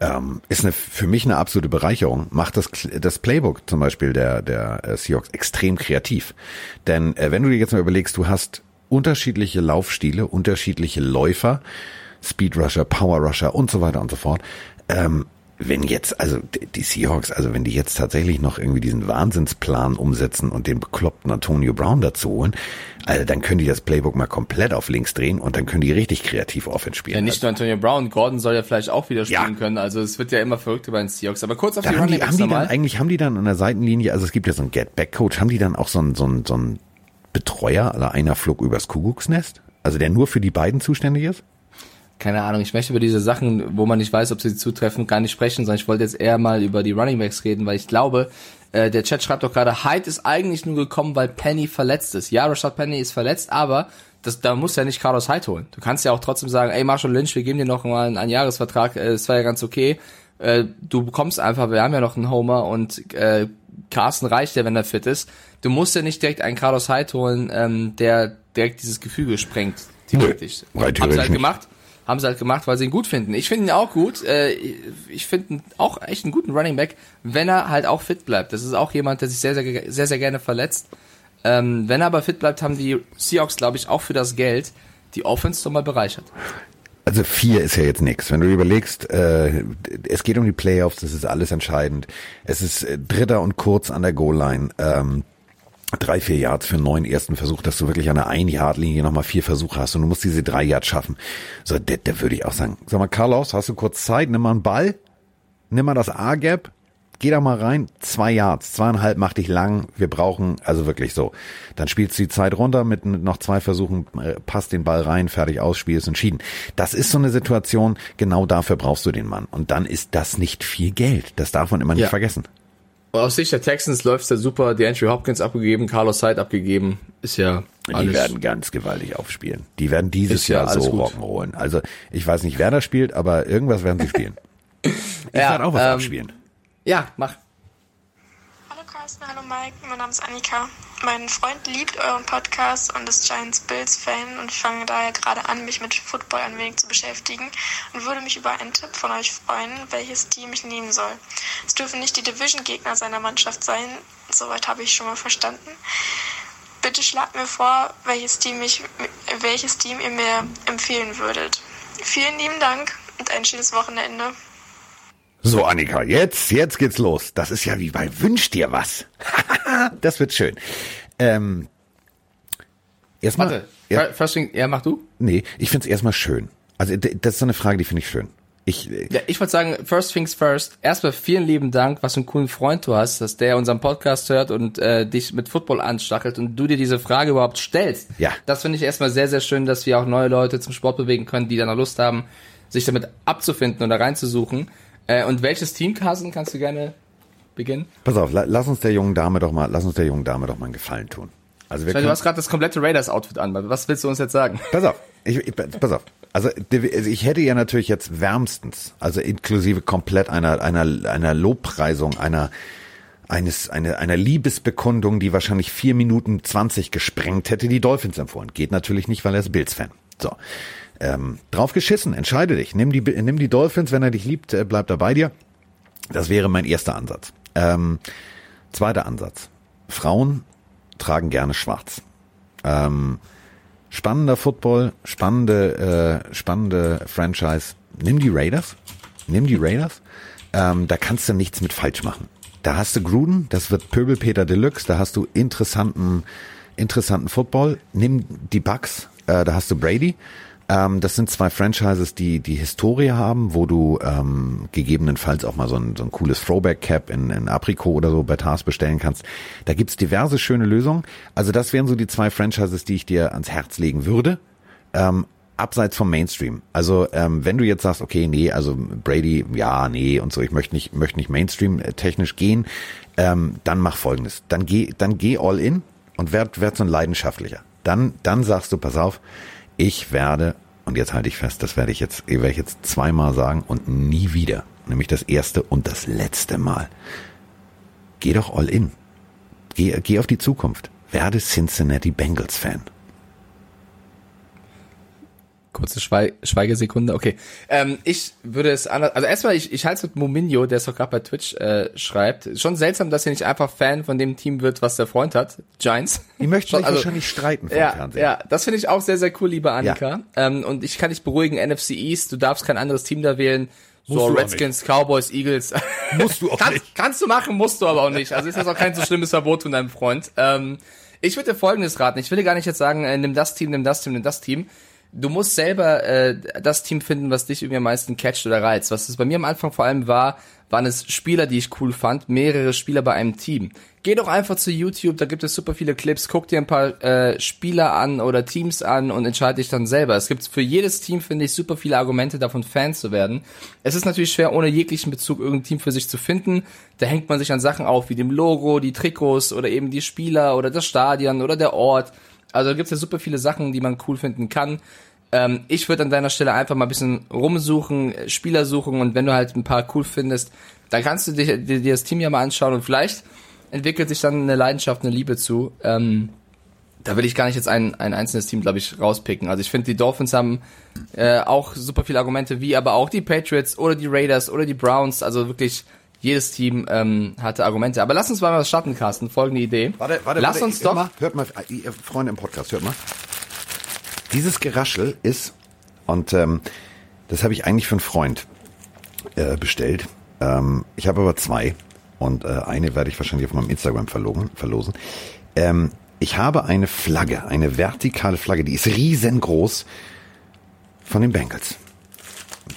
Ähm, ist eine, für mich eine absolute Bereicherung. Macht das, das Playbook zum Beispiel der, der äh, Seahawks extrem kreativ. Denn äh, wenn du dir jetzt mal überlegst, du hast unterschiedliche Laufstile, unterschiedliche Läufer, Speed Rusher, Power Rusher und so weiter und so fort. Ähm, wenn jetzt, also die Seahawks, also wenn die jetzt tatsächlich noch irgendwie diesen Wahnsinnsplan umsetzen und den bekloppten Antonio Brown dazu holen, also dann können die das Playbook mal komplett auf links drehen und dann können die richtig kreativ Offense spielen. Ja, nicht nur Antonio Brown, Gordon soll ja vielleicht auch wieder spielen ja. können. Also es wird ja immer verrückter bei den Seahawks. Aber kurz auf da die haben die, haben die dann eigentlich haben die dann an der Seitenlinie, also es gibt ja so einen Get-Back-Coach, haben die dann auch so einen, so einen, so einen Betreuer, also einer flog übers Kuckucksnest? Also der nur für die beiden zuständig ist? Keine Ahnung, ich möchte über diese Sachen, wo man nicht weiß, ob sie zutreffen, gar nicht sprechen, sondern ich wollte jetzt eher mal über die Running Backs reden, weil ich glaube, äh, der Chat schreibt doch gerade, Hyde ist eigentlich nur gekommen, weil Penny verletzt ist. Ja, Rashad Penny ist verletzt, aber das, da muss ja nicht Carlos Hyde holen. Du kannst ja auch trotzdem sagen, ey Marshall Lynch, wir geben dir noch mal einen, einen Jahresvertrag, äh, das war ja ganz okay. Äh, du bekommst einfach, wir haben ja noch einen Homer und äh, Carsten reicht ja, wenn er fit ist. Du musst ja nicht direkt einen Carlos Hyde holen, ähm, der direkt dieses Gefüge sprengt, theoretisch. Nee, Haben sie halt gemacht haben sie halt gemacht, weil sie ihn gut finden. Ich finde ihn auch gut. Äh, ich finde auch echt einen guten Running Back, wenn er halt auch fit bleibt. Das ist auch jemand, der sich sehr, sehr, sehr, sehr gerne verletzt. Ähm, wenn er aber fit bleibt, haben die Seahawks, glaube ich, auch für das Geld die Offense doch mal bereichert. Also vier ist ja jetzt nichts. Wenn du überlegst, äh, es geht um die Playoffs, das ist alles entscheidend. Es ist äh, Dritter und kurz an der Goal-Line. Ähm, drei, vier Yards für einen neuen ersten Versuch, dass du wirklich an der Ein-Yard-Linie nochmal vier Versuche hast und du musst diese drei Yards schaffen. So, der, der würde ich auch sagen. Sag mal, Carlos, hast du kurz Zeit? Nimm mal einen Ball, nimm mal das A-Gap, geh da mal rein, zwei Yards, zweieinhalb mach dich lang, wir brauchen, also wirklich so. Dann spielst du die Zeit runter mit noch zwei Versuchen, äh, passt den Ball rein, fertig aus, Spiel ist entschieden. Das ist so eine Situation, genau dafür brauchst du den Mann. Und dann ist das nicht viel Geld. Das darf man immer nicht ja. vergessen. Aus Sicht der Texans läuft's ja super. Die Andrew Hopkins abgegeben, Carlos Hyde abgegeben. Ist ja alles. Die werden ganz gewaltig aufspielen. Die werden dieses Jahr so Rock'n'Rollen. Also ich weiß nicht, wer da spielt, aber irgendwas werden sie spielen. ich ja, werde auch was ähm, abspielen. Ja, mach. Hallo Carsten, hallo Mike, mein Name ist Annika. Mein Freund liebt euren Podcast und ist Giants Bills Fan und fange daher gerade an, mich mit Football ein wenig zu beschäftigen und würde mich über einen Tipp von euch freuen, welches Team ich nehmen soll. Es dürfen nicht die Division-Gegner seiner Mannschaft sein, soweit habe ich schon mal verstanden. Bitte schlagt mir vor, welches Team, ich, welches Team ihr mir empfehlen würdet. Vielen lieben Dank und ein schönes Wochenende. So, Annika, jetzt, jetzt geht's los. Das ist ja wie bei Wünsch dir was. das wird schön. Ähm, erstmal. Warte, ja, first thing, ja, mach du? Nee, ich find's erstmal schön. Also, das ist so eine Frage, die finde ich schön. Ich, äh, ja, ich würde sagen, first things first. Erstmal vielen lieben Dank, was für einen coolen Freund du hast, dass der unseren Podcast hört und äh, dich mit Football anstachelt und du dir diese Frage überhaupt stellst. Ja. Das finde ich erstmal sehr, sehr schön, dass wir auch neue Leute zum Sport bewegen können, die dann auch Lust haben, sich damit abzufinden und da reinzusuchen. Äh, und welches Team, Carsten, kannst du gerne beginnen? Pass auf, la lass uns der jungen Dame doch mal, lass uns der jungen Dame doch mal einen Gefallen tun. Also wir meine, du hast gerade das komplette Raiders-Outfit an. Was willst du uns jetzt sagen? Pass auf, ich, ich, pass auf. Also, also ich hätte ja natürlich jetzt wärmstens, also inklusive komplett einer einer einer Lobpreisung einer eines einer einer Liebesbekundung, die wahrscheinlich vier Minuten zwanzig gesprengt hätte, die Dolphins empfohlen. Geht natürlich nicht, weil er ist Bills-Fan. So. Ähm, drauf geschissen, entscheide dich. Nimm die, nimm die Dolphins, wenn er dich liebt, äh, bleibt er bei dir. Das wäre mein erster Ansatz. Ähm, zweiter Ansatz. Frauen tragen gerne schwarz. Ähm, spannender Football, spannende, äh, spannende Franchise. Nimm die Raiders. Nimm die Raiders. Ähm, da kannst du nichts mit falsch machen. da hast du Gruden, das wird Pöbelpeter Deluxe, da hast du interessanten, interessanten Football. Nimm die Bucks, äh, da hast du Brady. Ähm, das sind zwei Franchises, die die Historie haben, wo du ähm, gegebenenfalls auch mal so ein, so ein cooles Throwback-Cap in, in Apricot oder so bei Tars bestellen kannst. Da gibt's diverse schöne Lösungen. Also das wären so die zwei Franchises, die ich dir ans Herz legen würde. Ähm, abseits vom Mainstream. Also ähm, wenn du jetzt sagst, okay, nee, also Brady, ja, nee und so, ich möchte nicht, möchte nicht Mainstream äh, technisch gehen, ähm, dann mach Folgendes: Dann geh, dann geh all in und werd, werd so ein leidenschaftlicher. Dann, dann sagst du, pass auf, ich werde und jetzt halte ich fest, das werde ich jetzt, werde ich jetzt zweimal sagen und nie wieder, nämlich das erste und das letzte Mal. Geh doch all in. Geh, geh auf die Zukunft. Werde Cincinnati Bengals Fan. Kurze Schweig Schweigesekunde, okay. Ähm, ich würde es anders, also erstmal, ich, ich halte es mit Mominho, der es doch gerade bei Twitch äh, schreibt. Schon seltsam, dass er nicht einfach Fan von dem Team wird, was der Freund hat, Giants. Die möchten sich also, wahrscheinlich streiten vom ja, Fernsehen. Ja, das finde ich auch sehr, sehr cool, liebe Annika. Ja. Ähm, und ich kann dich beruhigen, NFC East, du darfst kein anderes Team da wählen. Musst so, Redskins, Cowboys, Eagles. Musst du auch Kann, nicht. Kannst du machen, musst du aber auch nicht. Also ist das auch kein so schlimmes Verbot von deinem Freund. Ähm, ich würde dir folgendes raten. Ich will dir gar nicht jetzt sagen, äh, nimm das Team, nimm das Team, nimm das Team du musst selber äh, das Team finden, was dich irgendwie am meisten catcht oder reizt. Was es bei mir am Anfang vor allem war, waren es Spieler, die ich cool fand, mehrere Spieler bei einem Team. Geh doch einfach zu YouTube, da gibt es super viele Clips, guck dir ein paar äh, Spieler an oder Teams an und entscheide dich dann selber. Es gibt für jedes Team, finde ich, super viele Argumente davon, Fan zu werden. Es ist natürlich schwer, ohne jeglichen Bezug irgendein Team für sich zu finden. Da hängt man sich an Sachen auf, wie dem Logo, die Trikots oder eben die Spieler oder das Stadion oder der Ort. Also da gibt es ja super viele Sachen, die man cool finden kann. Ähm, ich würde an deiner Stelle einfach mal ein bisschen rumsuchen, Spieler suchen und wenn du halt ein paar cool findest, dann kannst du dir, dir, dir das Team ja mal anschauen und vielleicht entwickelt sich dann eine Leidenschaft, eine Liebe zu. Ähm, da will ich gar nicht jetzt ein, ein einzelnes Team, glaube ich, rauspicken. Also ich finde, die Dolphins haben äh, auch super viele Argumente, wie aber auch die Patriots oder die Raiders oder die Browns. Also wirklich jedes Team ähm, hatte Argumente. Aber lass uns mal was starten, Carsten. Folgende Idee. Warte, warte, lass warte, uns doch. Mal, hört mal, Freunde im Podcast, hört mal. Dieses Geraschel ist, und ähm, das habe ich eigentlich für einen Freund äh, bestellt. Ähm, ich habe aber zwei und äh, eine werde ich wahrscheinlich auf meinem Instagram verlogen, verlosen. Ähm, ich habe eine Flagge, eine vertikale Flagge, die ist riesengroß von den Bengals.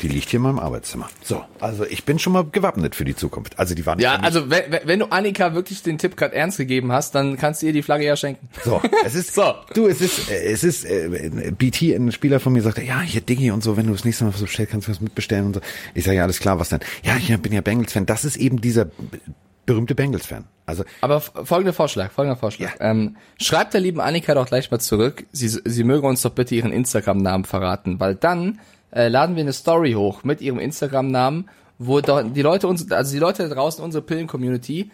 Die liegt hier in meinem Arbeitszimmer. So, also ich bin schon mal gewappnet für die Zukunft. Also die waren Ja, also wenn, wenn du Annika wirklich den Tipp gerade ernst gegeben hast, dann kannst du ihr die Flagge ja schenken. So, es ist so. Du, es ist äh, es ist äh, BT ein Spieler von mir sagte, ja, hier Diggi und so, wenn du das nächste Mal so bestellst, kannst du was mitbestellen und so. Ich sage ja, alles klar, was denn? Ja, ich bin ja Bengals Fan. Das ist eben dieser berühmte Bengals Fan. Also aber folgender Vorschlag, folgender Vorschlag. Ja. Ähm, schreibt der lieben Annika doch gleich mal zurück. Sie sie möge uns doch bitte ihren Instagram Namen verraten, weil dann äh, laden wir eine Story hoch mit ihrem Instagram-Namen, wo die Leute uns, also die Leute da draußen, unsere Pillen-Community,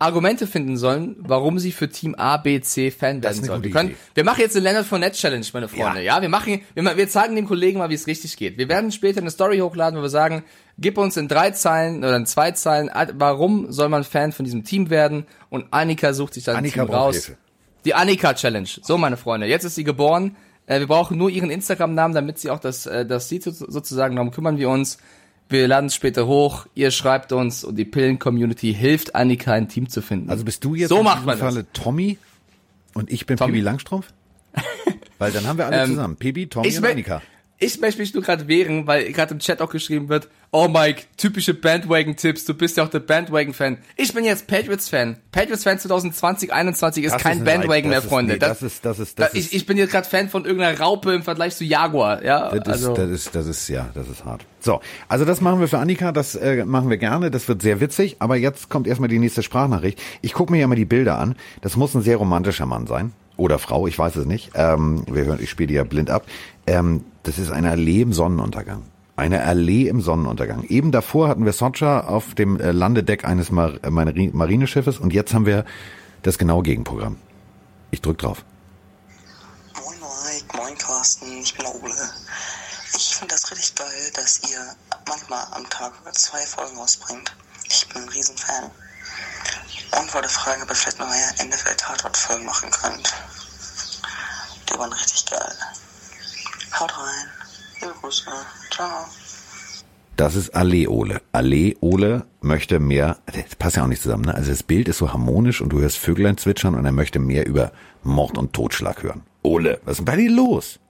Argumente finden sollen, warum sie für Team A, B, C Fan werden sollen. Wir, können, wir machen jetzt eine Leonard Fournette Challenge, meine Freunde. Ja, ja wir machen, wir, wir zeigen dem Kollegen mal, wie es richtig geht. Wir werden später eine Story hochladen, wo wir sagen, gib uns in drei Zeilen oder in zwei Zeilen, warum soll man Fan von diesem Team werden? Und Annika sucht sich dann Annika Team raus. Hilfe. Die Annika Challenge. So, meine Freunde, jetzt ist sie geboren. Äh, wir brauchen nur ihren Instagram-Namen, damit sie auch das, äh, das sieht sozusagen. Darum kümmern wir uns. Wir laden es später hoch. Ihr schreibt uns und die Pillen-Community hilft Annika ein Team zu finden. Also bist du jetzt so in macht man Falle das. Tommy und ich bin Tommy. Pibi Langstrumpf? Weil dann haben wir alle ähm, zusammen. Pibi, Tommy und Annika. Ich möchte mich nur gerade wehren, weil gerade im Chat auch geschrieben wird, oh Mike, typische Bandwagon-Tipps, du bist ja auch der Bandwagon-Fan. Ich bin jetzt Patriots-Fan. Patriots-Fan 2020, 21 ist das kein ist Bandwagon mehr, Freunde. Nee, das, das, ist, das ist, das ich, ich bin jetzt gerade Fan von irgendeiner Raupe im Vergleich zu Jaguar, ja. Das also. ist, das ist, das ist, ja, das ist hart. So, also das machen wir für Annika, das äh, machen wir gerne, das wird sehr witzig, aber jetzt kommt erstmal die nächste Sprachnachricht. Ich gucke mir ja mal die Bilder an. Das muss ein sehr romantischer Mann sein oder Frau, ich weiß es nicht. Ähm, wir hören, ich spiele die ja blind ab. Ähm, das ist eine Allee im Sonnenuntergang. Eine Allee im Sonnenuntergang. Eben davor hatten wir Socha auf dem äh, Landedeck eines Mar äh, Marineschiffes und jetzt haben wir das genaue Gegenprogramm. Ich drück drauf. Moin Mike, moin Carsten, ich bin der Ole. Ich finde das richtig geil, dass ihr manchmal am Tag zwei Folgen rausbringt. Ich bin ein Riesenfan. Und wollte fragen, ob ihr vielleicht noch mehr NFL-Tatort-Folgen machen könnt. Die waren richtig geil. Haut rein. Liebe Grüße. Ciao. Das ist Aleole. Aleole möchte mehr, das passt ja auch nicht zusammen, ne? Also das Bild ist so harmonisch und du hörst Vöglein zwitschern und er möchte mehr über Mord und Totschlag hören. Ole, was ist denn bei dir los?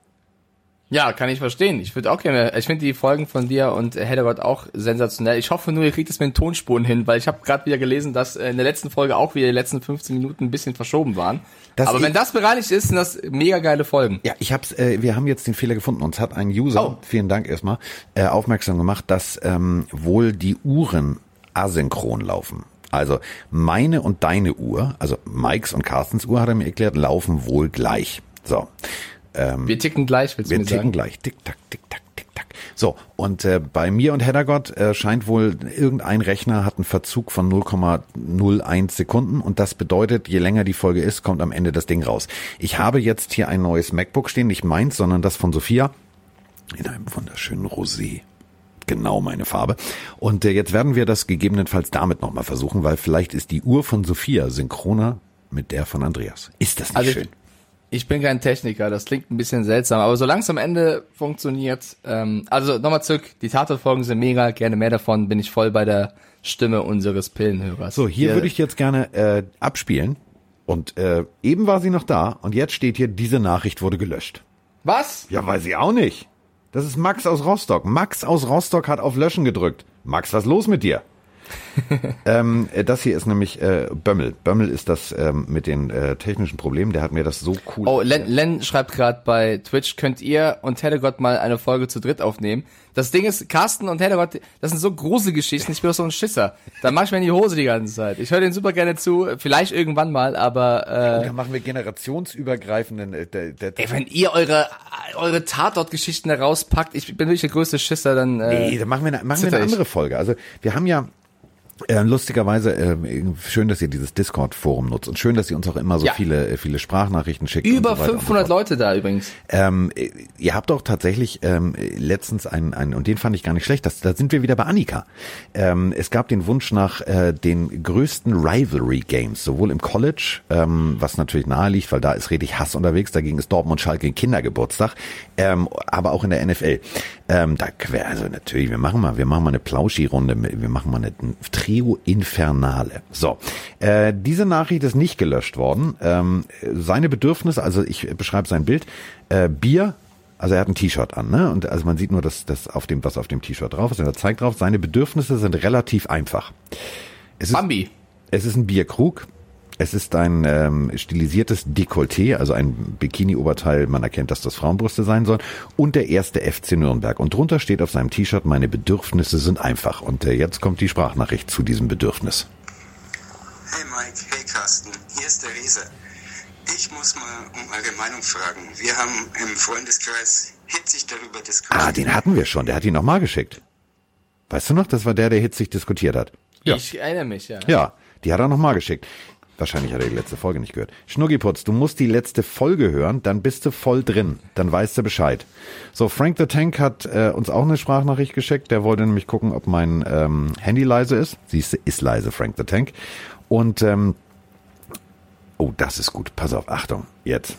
Ja, kann ich verstehen. Ich würde auch gerne, ich finde die Folgen von dir und Heddergott auch sensationell. Ich hoffe nur, ihr kriegt es mit den Tonspuren hin, weil ich habe gerade wieder gelesen, dass in der letzten Folge auch wieder die letzten 15 Minuten ein bisschen verschoben waren. Das Aber wenn das bereinigt ist, sind das mega geile Folgen. Ja, ich hab's, äh, wir haben jetzt den Fehler gefunden. Uns hat ein User, Oh. vielen Dank erstmal, äh, aufmerksam gemacht, dass ähm, wohl die Uhren asynchron laufen. Also meine und deine Uhr, also Mikes und Carstens Uhr, hat er mir erklärt, laufen wohl gleich. So. Wir ticken gleich, willst du Wir mir ticken sagen? gleich. Tick, tack, tick, tack, tick, tack. So, und äh, bei mir und Heddergott äh, scheint wohl, irgendein Rechner hat einen Verzug von 0,01 Sekunden und das bedeutet, je länger die Folge ist, kommt am Ende das Ding raus. Ich habe jetzt hier ein neues MacBook stehen, nicht meins, sondern das von Sophia, in einem wunderschönen Rosé. Genau meine Farbe. Und äh, jetzt werden wir das gegebenenfalls damit nochmal versuchen, weil vielleicht ist die Uhr von Sophia synchroner mit der von Andreas. Ist das nicht Also schön? Ich, bin kein Techniker, das klingt ein bisschen seltsam, aber solange es am Ende funktioniert, ähm, also nochmal zurück, die Tatortfolgen sind mega, gerne mehr davon, bin ich voll bei der Stimme unseres Pillenhörers. So, hier würde ich jetzt gerne äh, abspielen. Und äh, eben war sie noch da und jetzt steht hier, diese Nachricht wurde gelöscht. Was? Ja, weiß ich auch nicht. Das ist Max aus Rostock. Max aus Rostock hat auf Löschen gedrückt. Max, was los mit dir? ähm, äh, das hier ist nämlich äh, Bömmel. Bömmel ist das ähm, mit den äh, technischen Problemen. Der hat mir das so cool. Oh, Len, Len schreibt gerade bei Twitch, könnt ihr und Hedegott mal eine Folge zu dritt aufnehmen? Das Ding ist, Carsten und Hedegott, das sind so große Geschichten, ich bin doch so ein Schisser. Da mach ich mir in die Hose die ganze Zeit. Ich höre den super gerne zu, vielleicht irgendwann mal, aber äh, da machen wir generationsübergreifenden. Äh, der, der, ey, wenn ihr eure eure Tatort-Geschichten da rauspackt, ich bin wirklich der größte Schisser, dann äh, Nee, dann machen wir eine, machen wir eine andere Folge. Also wir haben ja äh, lustigerweise äh, schön, dass ihr dieses Discord-Forum nutzt und schön, dass ihr uns auch immer so Ja. viele äh, viele Sprachnachrichten schickt. über so weiter und so 500 fort. Leute da übrigens. Ähm, äh, ihr habt auch tatsächlich ähm, letztens einen, einen, und den fand ich gar nicht schlecht, das, da sind wir wieder bei Annika. Ähm, es gab den Wunsch nach äh, den größten Rivalry-Games, sowohl im College, ähm, was natürlich nahe liegt, weil da ist richtig Hass unterwegs, dagegen ist Dortmund Schalke in Kindergeburtstag, ähm, aber auch in der NFL. Ähm, da also natürlich, wir machen mal, wir machen mal eine Plauschi-Runde, wir machen mal eine Trio Infernale. So, äh, diese Nachricht ist nicht gelöscht worden. Ähm, seine Bedürfnisse, also ich beschreibe sein Bild, äh, Bier, also er hat ein T-Shirt an, ne? Und also man sieht nur das, das auf dem, was auf dem T-Shirt drauf ist, und er zeigt drauf, seine Bedürfnisse sind relativ einfach. Es ist, Bambi. es ist ein Bierkrug. Es ist ein ähm, stilisiertes Dekolleté, also ein Bikini-Oberteil. Man erkennt, dass das Frauenbrüste sein sollen. Und der erste FC Nürnberg. Und drunter steht auf seinem T-Shirt, meine Bedürfnisse sind einfach. Und äh, jetzt kommt die Sprachnachricht zu diesem Bedürfnis. Hey Mike, hey Carsten, hier ist der Riese. Ich muss mal um eure Meinung fragen. Wir haben im Freundeskreis hitzig darüber diskutiert. Ah, den hatten wir schon. Der hat ihn nochmal geschickt. Weißt du noch? Das war der, der hitzig diskutiert hat. Ja. Ich erinnere mich, ja. Ja, die hat er nochmal geschickt. Wahrscheinlich hat er die letzte Folge nicht gehört. Schnuggiputz, du musst die letzte Folge hören, dann bist du voll drin. Dann weißt du Bescheid. So, Frank the Tank hat äh, uns auch eine Sprachnachricht geschickt. Der wollte nämlich gucken, ob mein ähm, Handy leise ist. Siehst du, ist leise, Frank the Tank. Und, ähm, oh, das ist gut. Pass auf, Achtung, jetzt.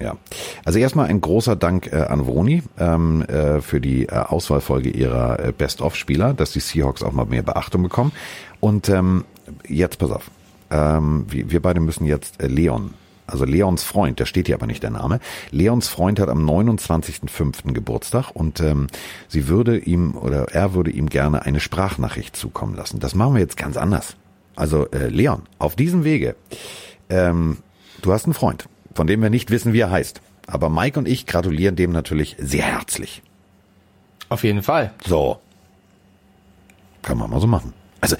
Ja, also erstmal ein großer Dank äh, an Vroni ähm, äh, für die äh, Auswahlfolge ihrer äh, Best-of-Spieler, dass die Seahawks auch mal mehr Beachtung bekommen. Und ähm, jetzt pass auf, ähm, wir, beide müssen jetzt äh, Leon, also Leons Freund, der steht hier aber nicht der Name. Leons Freund hat am 29.05. Geburtstag und ähm, sie würde ihm oder er würde ihm gerne eine Sprachnachricht zukommen lassen. Das machen wir jetzt ganz anders. Also äh, Leon, auf diesem Wege, ähm, du hast einen Freund, von dem wir nicht wissen, wie er heißt. Aber Mike und ich gratulieren dem natürlich sehr herzlich. Auf jeden Fall. So. Kann man mal so machen. Also,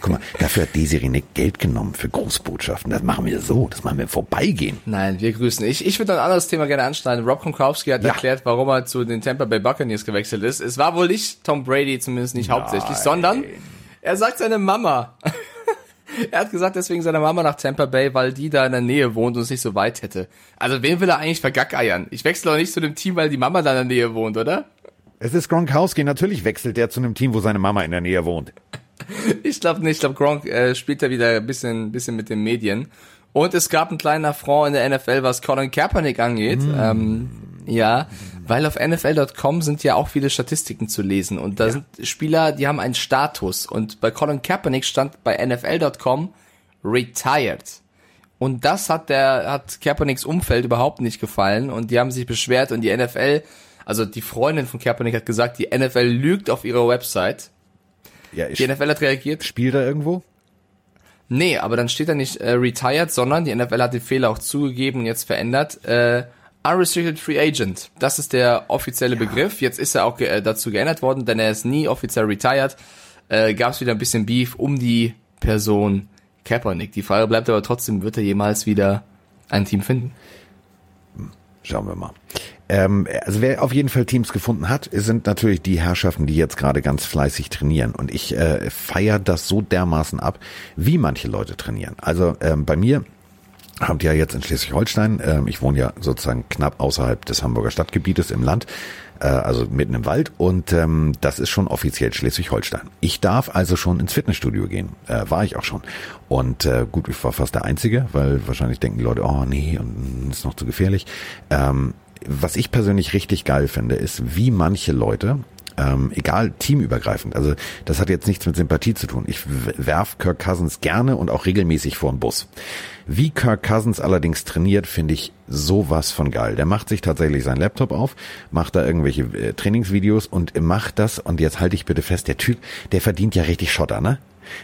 guck mal, dafür hat Desiree Nick Geld genommen für Großbotschaften. Das machen wir so, das machen wir Vorbeigehen. Nein, wir grüßen. Ich, ich würde ein anderes Thema gerne anschneiden. Rob Gronkowski hat Ja. erklärt, warum er zu den Tampa Bay Buccaneers gewechselt ist. Es war wohl nicht Tom Brady, zumindest nicht hauptsächlich, sondern er sagt seine Mama. er hat gesagt, deswegen seine Mama nach Tampa Bay, weil die da in der Nähe wohnt und es nicht so weit hätte. Also wen will er eigentlich vergackeiern? Ich wechsle doch nicht zu dem Team, weil die Mama da in der Nähe wohnt, oder? Es ist Gronkowski, natürlich wechselt er zu einem Team, wo seine Mama in der Nähe wohnt. Ich glaube nicht. Ich glaube, Gronk äh, spielt da wieder ein bisschen, bisschen mit den Medien. Und es gab einen kleinen Affront in der NFL, was Colin Kaepernick angeht. Ähm, ja, Weil auf NFL.com sind ja auch viele Statistiken zu lesen und da Ja. sind Spieler, die haben einen Status und bei Colin Kaepernick stand bei NFL.com retired. Und das hat der, hat Kaepernicks Umfeld überhaupt nicht gefallen und die haben sich beschwert und die NFL, also die Freundin von Kaepernick hat gesagt, die NFL lügt auf ihrer Website. Ja, Die NFL hat reagiert, spielt er irgendwo? Nee, aber dann steht da nicht äh, retired, sondern die NFL hat den Fehler auch zugegeben und jetzt verändert. Äh, Unrestricted Free Agent, das ist der offizielle Begriff. Jetzt ist er auch ge äh, dazu geändert worden, denn er ist nie offiziell retired. Äh, Gab es wieder ein bisschen Beef um die Person Kaepernick. Die Frage bleibt aber trotzdem, wird er jemals wieder ein Team finden? Schauen wir mal. Ähm, also wer auf jeden Fall Teams gefunden hat, sind natürlich die Herrschaften, die jetzt gerade ganz fleißig trainieren. Und ich äh, feiere das so dermaßen ab, wie manche Leute trainieren. Also ähm, bei mir habt ihr ja jetzt in Schleswig-Holstein, ähm, ich wohne ja sozusagen knapp außerhalb des Hamburger Stadtgebietes im Land, äh, also mitten im Wald und ähm, das ist schon offiziell Schleswig-Holstein. Ich darf also schon ins Fitnessstudio gehen, äh, war ich auch schon. Und äh, gut, ich war fast der Einzige, weil wahrscheinlich denken die Leute, oh nee, und ist noch zu gefährlich. Ähm, was ich persönlich richtig geil finde, ist, wie manche Leute ähm, egal, teamübergreifend. Also das hat jetzt nichts mit Sympathie zu tun. Ich werf Kirk Cousins gerne und auch regelmäßig vor den Bus. Wie Kirk Cousins allerdings trainiert, finde ich sowas von geil. Der macht sich tatsächlich seinen Laptop auf, macht da irgendwelche äh, Trainingsvideos und macht das, und jetzt halte ich bitte fest, der Typ, der verdient ja richtig Schotter, ne?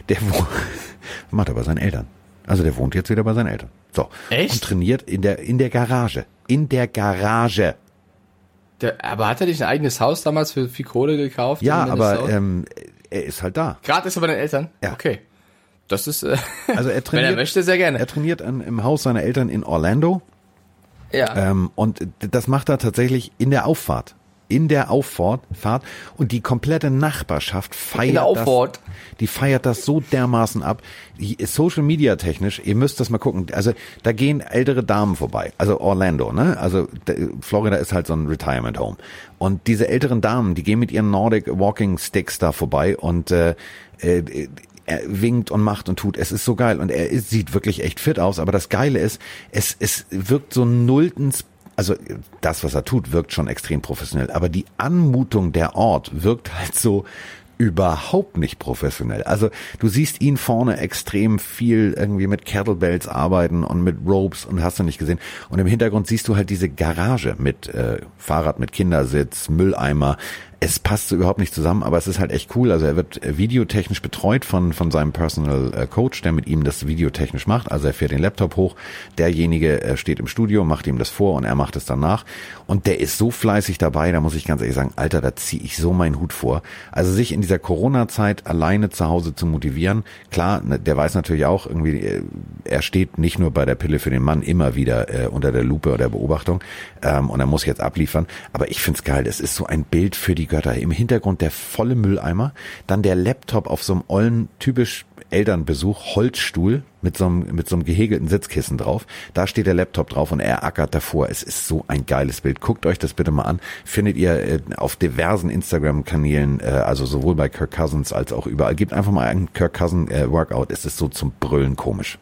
Der wo macht er bei seinen Eltern. Also der wohnt jetzt wieder bei seinen Eltern. So. Echt? Und trainiert in der, in der Garage. In der Garage. Der, aber hat er nicht ein eigenes Haus damals für viel Kohle gekauft? Ja, aber ähm, er ist halt da. Gerade ist er bei den Eltern? Ja. Okay. Das ist, äh, Also er wenn trainiert, er möchte, sehr gerne. er trainiert an, im Haus seiner Eltern in Orlando ja. ähm, und das macht er tatsächlich in der Auffahrt. In der Auffahrt Fahrt und die komplette Nachbarschaft feiert In der Auffahrt. das. Die feiert das so dermaßen ab. Social Media technisch, ihr müsst das mal gucken. Also da gehen ältere Damen vorbei. Also Orlando, ne? Also da- Florida ist halt so ein Retirement Home. Und diese älteren Damen, die gehen mit ihren Nordic Walking Sticks da vorbei und äh, äh, er winkt und macht und tut. Es ist so geil und er ist, sieht wirklich echt fit aus. Aber das Geile ist, es, es wirkt so nulltens also das, was er tut, wirkt schon extrem professionell, aber die Anmutung der Ort wirkt halt so überhaupt nicht professionell. Also du siehst ihn vorne extrem viel irgendwie mit Kettlebells arbeiten und mit Ropes und hast du nicht gesehen. Und im Hintergrund siehst du halt diese Garage mit äh, Fahrrad mit Kindersitz, Mülleimer. Es passt so überhaupt nicht zusammen, aber es ist halt echt cool. Also er wird äh, videotechnisch betreut von, von seinem Personal äh, Coach, der mit ihm das videotechnisch macht. Also er fährt den Laptop hoch, derjenige äh, steht im Studio, macht ihm das vor und er macht es danach. Und der ist so fleißig dabei, da muss ich ganz ehrlich sagen, Alter, da ziehe ich so meinen Hut vor. Also sich in dieser Corona-Zeit alleine zu Hause zu motivieren, klar, ne, der weiß natürlich auch irgendwie, er steht nicht nur bei der Pille für den Mann immer wieder äh, unter der Lupe oder der Beobachtung ähm, und er muss jetzt abliefern. Aber ich find's geil, es ist so ein Bild für die Götter. Im Hintergrund der volle Mülleimer, dann der Laptop auf so einem ollen, typisch Elternbesuch, Holzstuhl mit so einem, mit so einem gehegelten Sitzkissen drauf. Da steht der Laptop drauf und er ackert davor. Es ist so ein geiles Bild. Guckt euch das bitte mal an. Findet ihr äh, auf diversen Instagram-Kanälen, äh, also sowohl bei Kirk Cousins als auch überall. Gebt einfach mal einen Kirk Cousin äh, Workout. Es ist so zum Brüllen komisch.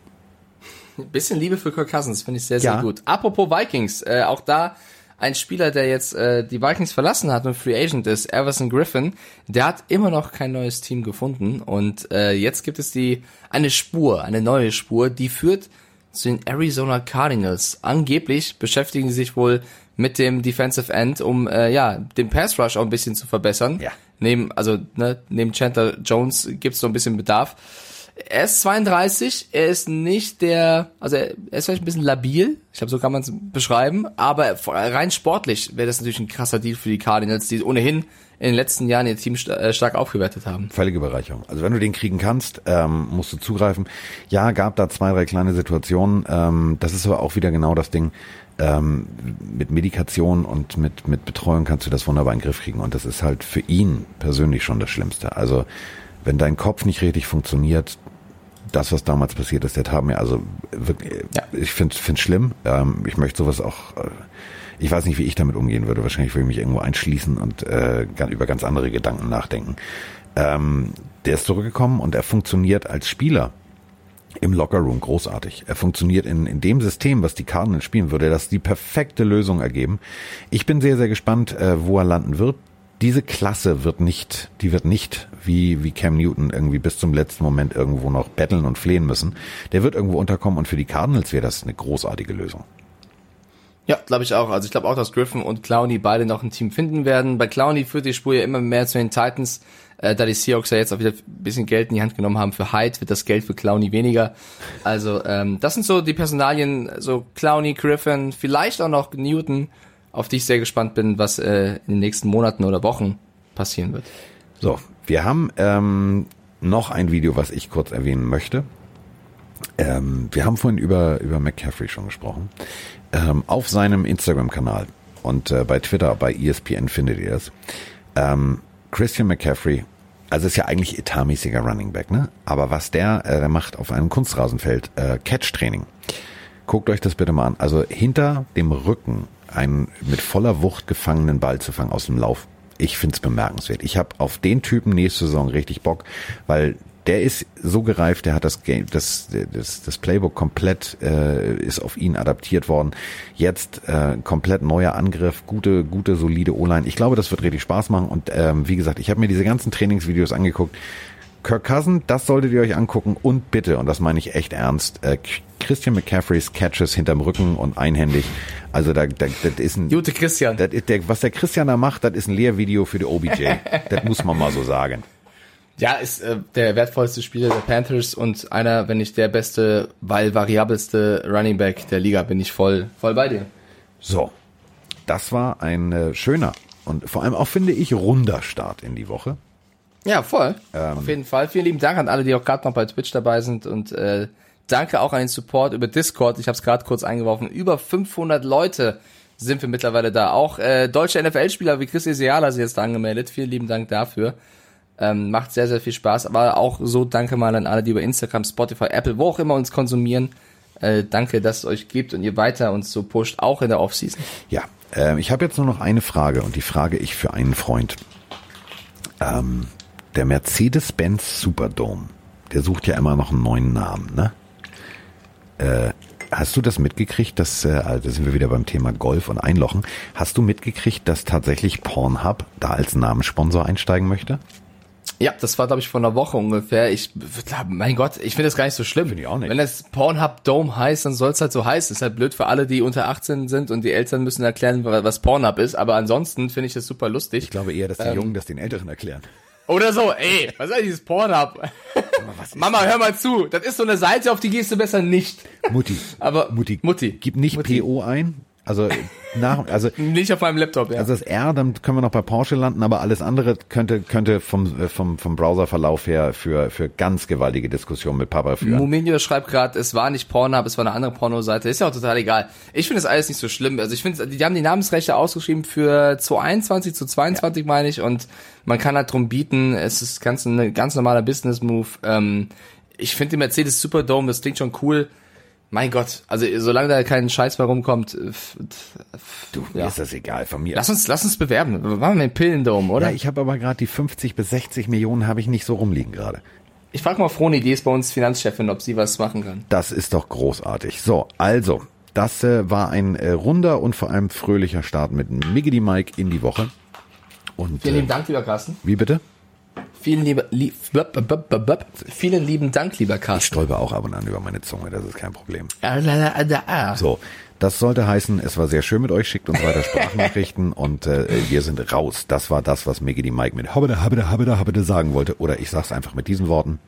Bisschen Liebe für Kirk Cousins, finde ich sehr, sehr Ja. gut. Apropos Vikings, äh, auch da ein Spieler, der jetzt äh, die Vikings verlassen hat und Free Agent ist, Everson Griffin, der hat immer noch kein neues Team gefunden und äh, jetzt gibt es die eine Spur, eine neue Spur, die führt zu den Arizona Cardinals. Angeblich beschäftigen sie sich wohl mit dem Defensive End, um äh, ja den Pass Rush auch ein bisschen zu verbessern. Ja. Neben also ne, neben Chandler Jones gibt's so ein bisschen Bedarf. Er ist 32, er ist nicht der, also er ist vielleicht ein bisschen labil, ich glaube, so kann man es beschreiben, aber rein sportlich wäre das natürlich ein krasser Deal für die Cardinals, die ohnehin in den letzten Jahren ihr Team äh, stark aufgewertet haben. Völlige Bereicherung. Also wenn du den kriegen kannst, ähm, musst du zugreifen. Ja, gab da zwei, drei kleine Situationen. Ähm, das ist aber auch wieder genau das Ding. Ähm, mit Medikation und mit, mit Betreuung kannst du das wunderbar in den Griff kriegen. Und das ist halt für ihn persönlich schon das Schlimmste. Also wenn dein Kopf nicht richtig funktioniert, das, was damals passiert ist, der tat mir also wirklich, Ja. ich finde es schlimm. Ähm, ich möchte sowas auch, äh, ich weiß nicht, wie ich damit umgehen würde. Wahrscheinlich würde ich mich irgendwo einschließen und äh, über ganz andere Gedanken nachdenken. Ähm, der ist zurückgekommen und er funktioniert als Spieler im Lockerroom großartig. Er funktioniert in, in dem System, was die Cardinals spielen würde, das die perfekte Lösung ergeben. Ich bin sehr, sehr gespannt, äh, wo er landen wird. Diese Klasse wird nicht, die wird nicht wie, wie Cam Newton irgendwie bis zum letzten Moment irgendwo noch betteln und flehen müssen. Der wird irgendwo unterkommen und für die Cardinals wäre das eine großartige Lösung. Ja, glaube ich auch. Also ich glaube auch, dass Griffin und Clowney beide noch ein Team finden werden. Bei Clowney führt die Spur ja immer mehr zu den Titans. Äh, da die Seahawks ja jetzt auch wieder ein bisschen Geld in die Hand genommen haben für Hyde, wird das Geld für Clowney weniger. Also ähm, das sind so die Personalien, so Clowney, Griffin, vielleicht auch noch Newton, auf die ich sehr gespannt bin, was äh, in den nächsten Monaten oder Wochen passieren wird. So, wir haben ähm, noch ein Video, was ich kurz erwähnen möchte. Ähm, wir haben vorhin über, über McCaffrey schon gesprochen. Ähm, auf seinem Instagram-Kanal und äh, bei Twitter, bei ESPN findet ihr es. Ähm, Christian McCaffrey, also ist ja eigentlich etatmäßiger Running Back, ne? Aber was der, äh, der macht auf einem Kunstrasenfeld, äh, Catch-Training. Guckt euch das bitte mal an. Also hinter dem Rücken einen mit voller Wucht gefangenen Ball zu fangen aus dem Lauf. Ich find's bemerkenswert. Ich habe auf den Typen nächste Saison richtig Bock, weil der ist so gereift, der hat das Game, das, das, das Playbook komplett äh, ist auf ihn adaptiert worden. Jetzt äh, komplett neuer Angriff, gute, gute, solide O-Line. Ich glaube, das wird richtig Spaß machen. Und ähm, wie gesagt, ich habe mir diese ganzen Trainingsvideos angeguckt. Kirk Cousin, das solltet ihr euch angucken und bitte, und das meine ich echt ernst, äh, Christian McCaffreys Catches hinterm Rücken und einhändig. Also da, da das ist ein Gute Christian. Das der, was der Christian da macht, das ist ein Lehrvideo für die OBJ. das muss man mal so sagen. Ja, ist äh, der wertvollste Spieler der Panthers und einer, wenn nicht der beste, weil variabelste Running Back der Liga, bin ich voll, voll bei dir. So, das war ein äh, schöner und vor allem auch finde ich runder Start in die Woche. Ja, voll. Auf jeden Fall. Vielen lieben Dank an alle, die auch gerade noch bei Twitch dabei sind und äh, danke auch an den Support über Discord. Ich habe es gerade kurz eingeworfen. Über 500 Leute sind wir mittlerweile da. Auch äh, deutsche NFL-Spieler wie Chris Isiala sind jetzt da angemeldet. Vielen lieben Dank dafür. Ähm, macht sehr, sehr viel Spaß. Aber auch so danke mal an alle, die über Instagram, Spotify, Apple, wo auch immer uns konsumieren. Äh, danke, dass es euch gibt und ihr weiter uns so pusht, auch in der Offseason. Ja, äh, ich habe jetzt nur noch eine Frage und die frage ich für einen Freund. Ähm, der Mercedes-Benz Superdome, der sucht ja immer noch einen neuen Namen, ne? Äh, hast du das mitgekriegt, dass, äh, also da sind wir wieder beim Thema Golf und Einlochen, hast du mitgekriegt, dass tatsächlich Pornhub da als Namenssponsor einsteigen möchte? Ja, das war, glaube ich, vor einer Woche ungefähr. Ich, mein Gott, ich finde das gar nicht so schlimm. Finde ich auch nicht. Wenn es Pornhub Dome heißt, dann soll es halt so heißen. Ist halt blöd für alle, die unter 18 sind und die Eltern müssen erklären, was Pornhub ist. Aber ansonsten finde ich das super lustig. Ich glaube eher, dass die Ähm, Jungen das den Älteren erklären. Oder so, ey, was ist eigentlich dieses Pornhub? Mama, hör mal zu. Das ist so eine Seite, auf die gehst du besser nicht. Mutti, Aber Mutti, Mutti. gib nicht Mutti. PO ein. Also nach, also Nicht auf meinem Laptop, ja. Also das R, dann können wir noch bei Porsche landen, aber alles andere könnte könnte vom vom vom Browserverlauf her für für ganz gewaltige Diskussionen mit Papa führen. Mominio schreibt gerade, es war nicht Pornhub, es war eine andere Pornoseite. Ist ja auch total egal. Ich finde das alles nicht so schlimm. Also ich finde, die haben die Namensrechte ausgeschrieben für 2021 zu 22 meine ich und man kann halt drum bieten. Es ist ganz ein ganz normaler Business Move. Ähm, ich finde den Mercedes Superdome, das klingt schon cool. Mein Gott, also solange da kein Scheiß mehr rumkommt, äh, du, mir ja. ist das egal von mir. lass uns lass uns bewerben. Wir machen den Pillendome, oder? ja, ich habe aber gerade die 50 bis 60 Millionen habe ich nicht so rumliegen gerade. Ich frage mal Froni, die ist bei uns Finanzchefin, ob sie was machen kann. Das ist doch großartig. So, also, das äh, war ein äh, runder und vor allem fröhlicher Start mit Miggity Mike in die Woche. Und Vielen äh, lieben Dank, lieber Carsten. wie bitte? Vielen, liebe, lieb. Vielen lieben Dank, lieber Ich Carsten. stolper auch ab und an über meine Zunge, das ist kein Problem. So. So, das sollte heißen, es war sehr schön mit euch, schickt uns weiter Sprachnachrichten und äh, wir sind raus. Das war das, was Miggity Mike mit Habede, Habede, Habede, Habede sagen wollte. Oder ich sag's einfach mit diesen Worten.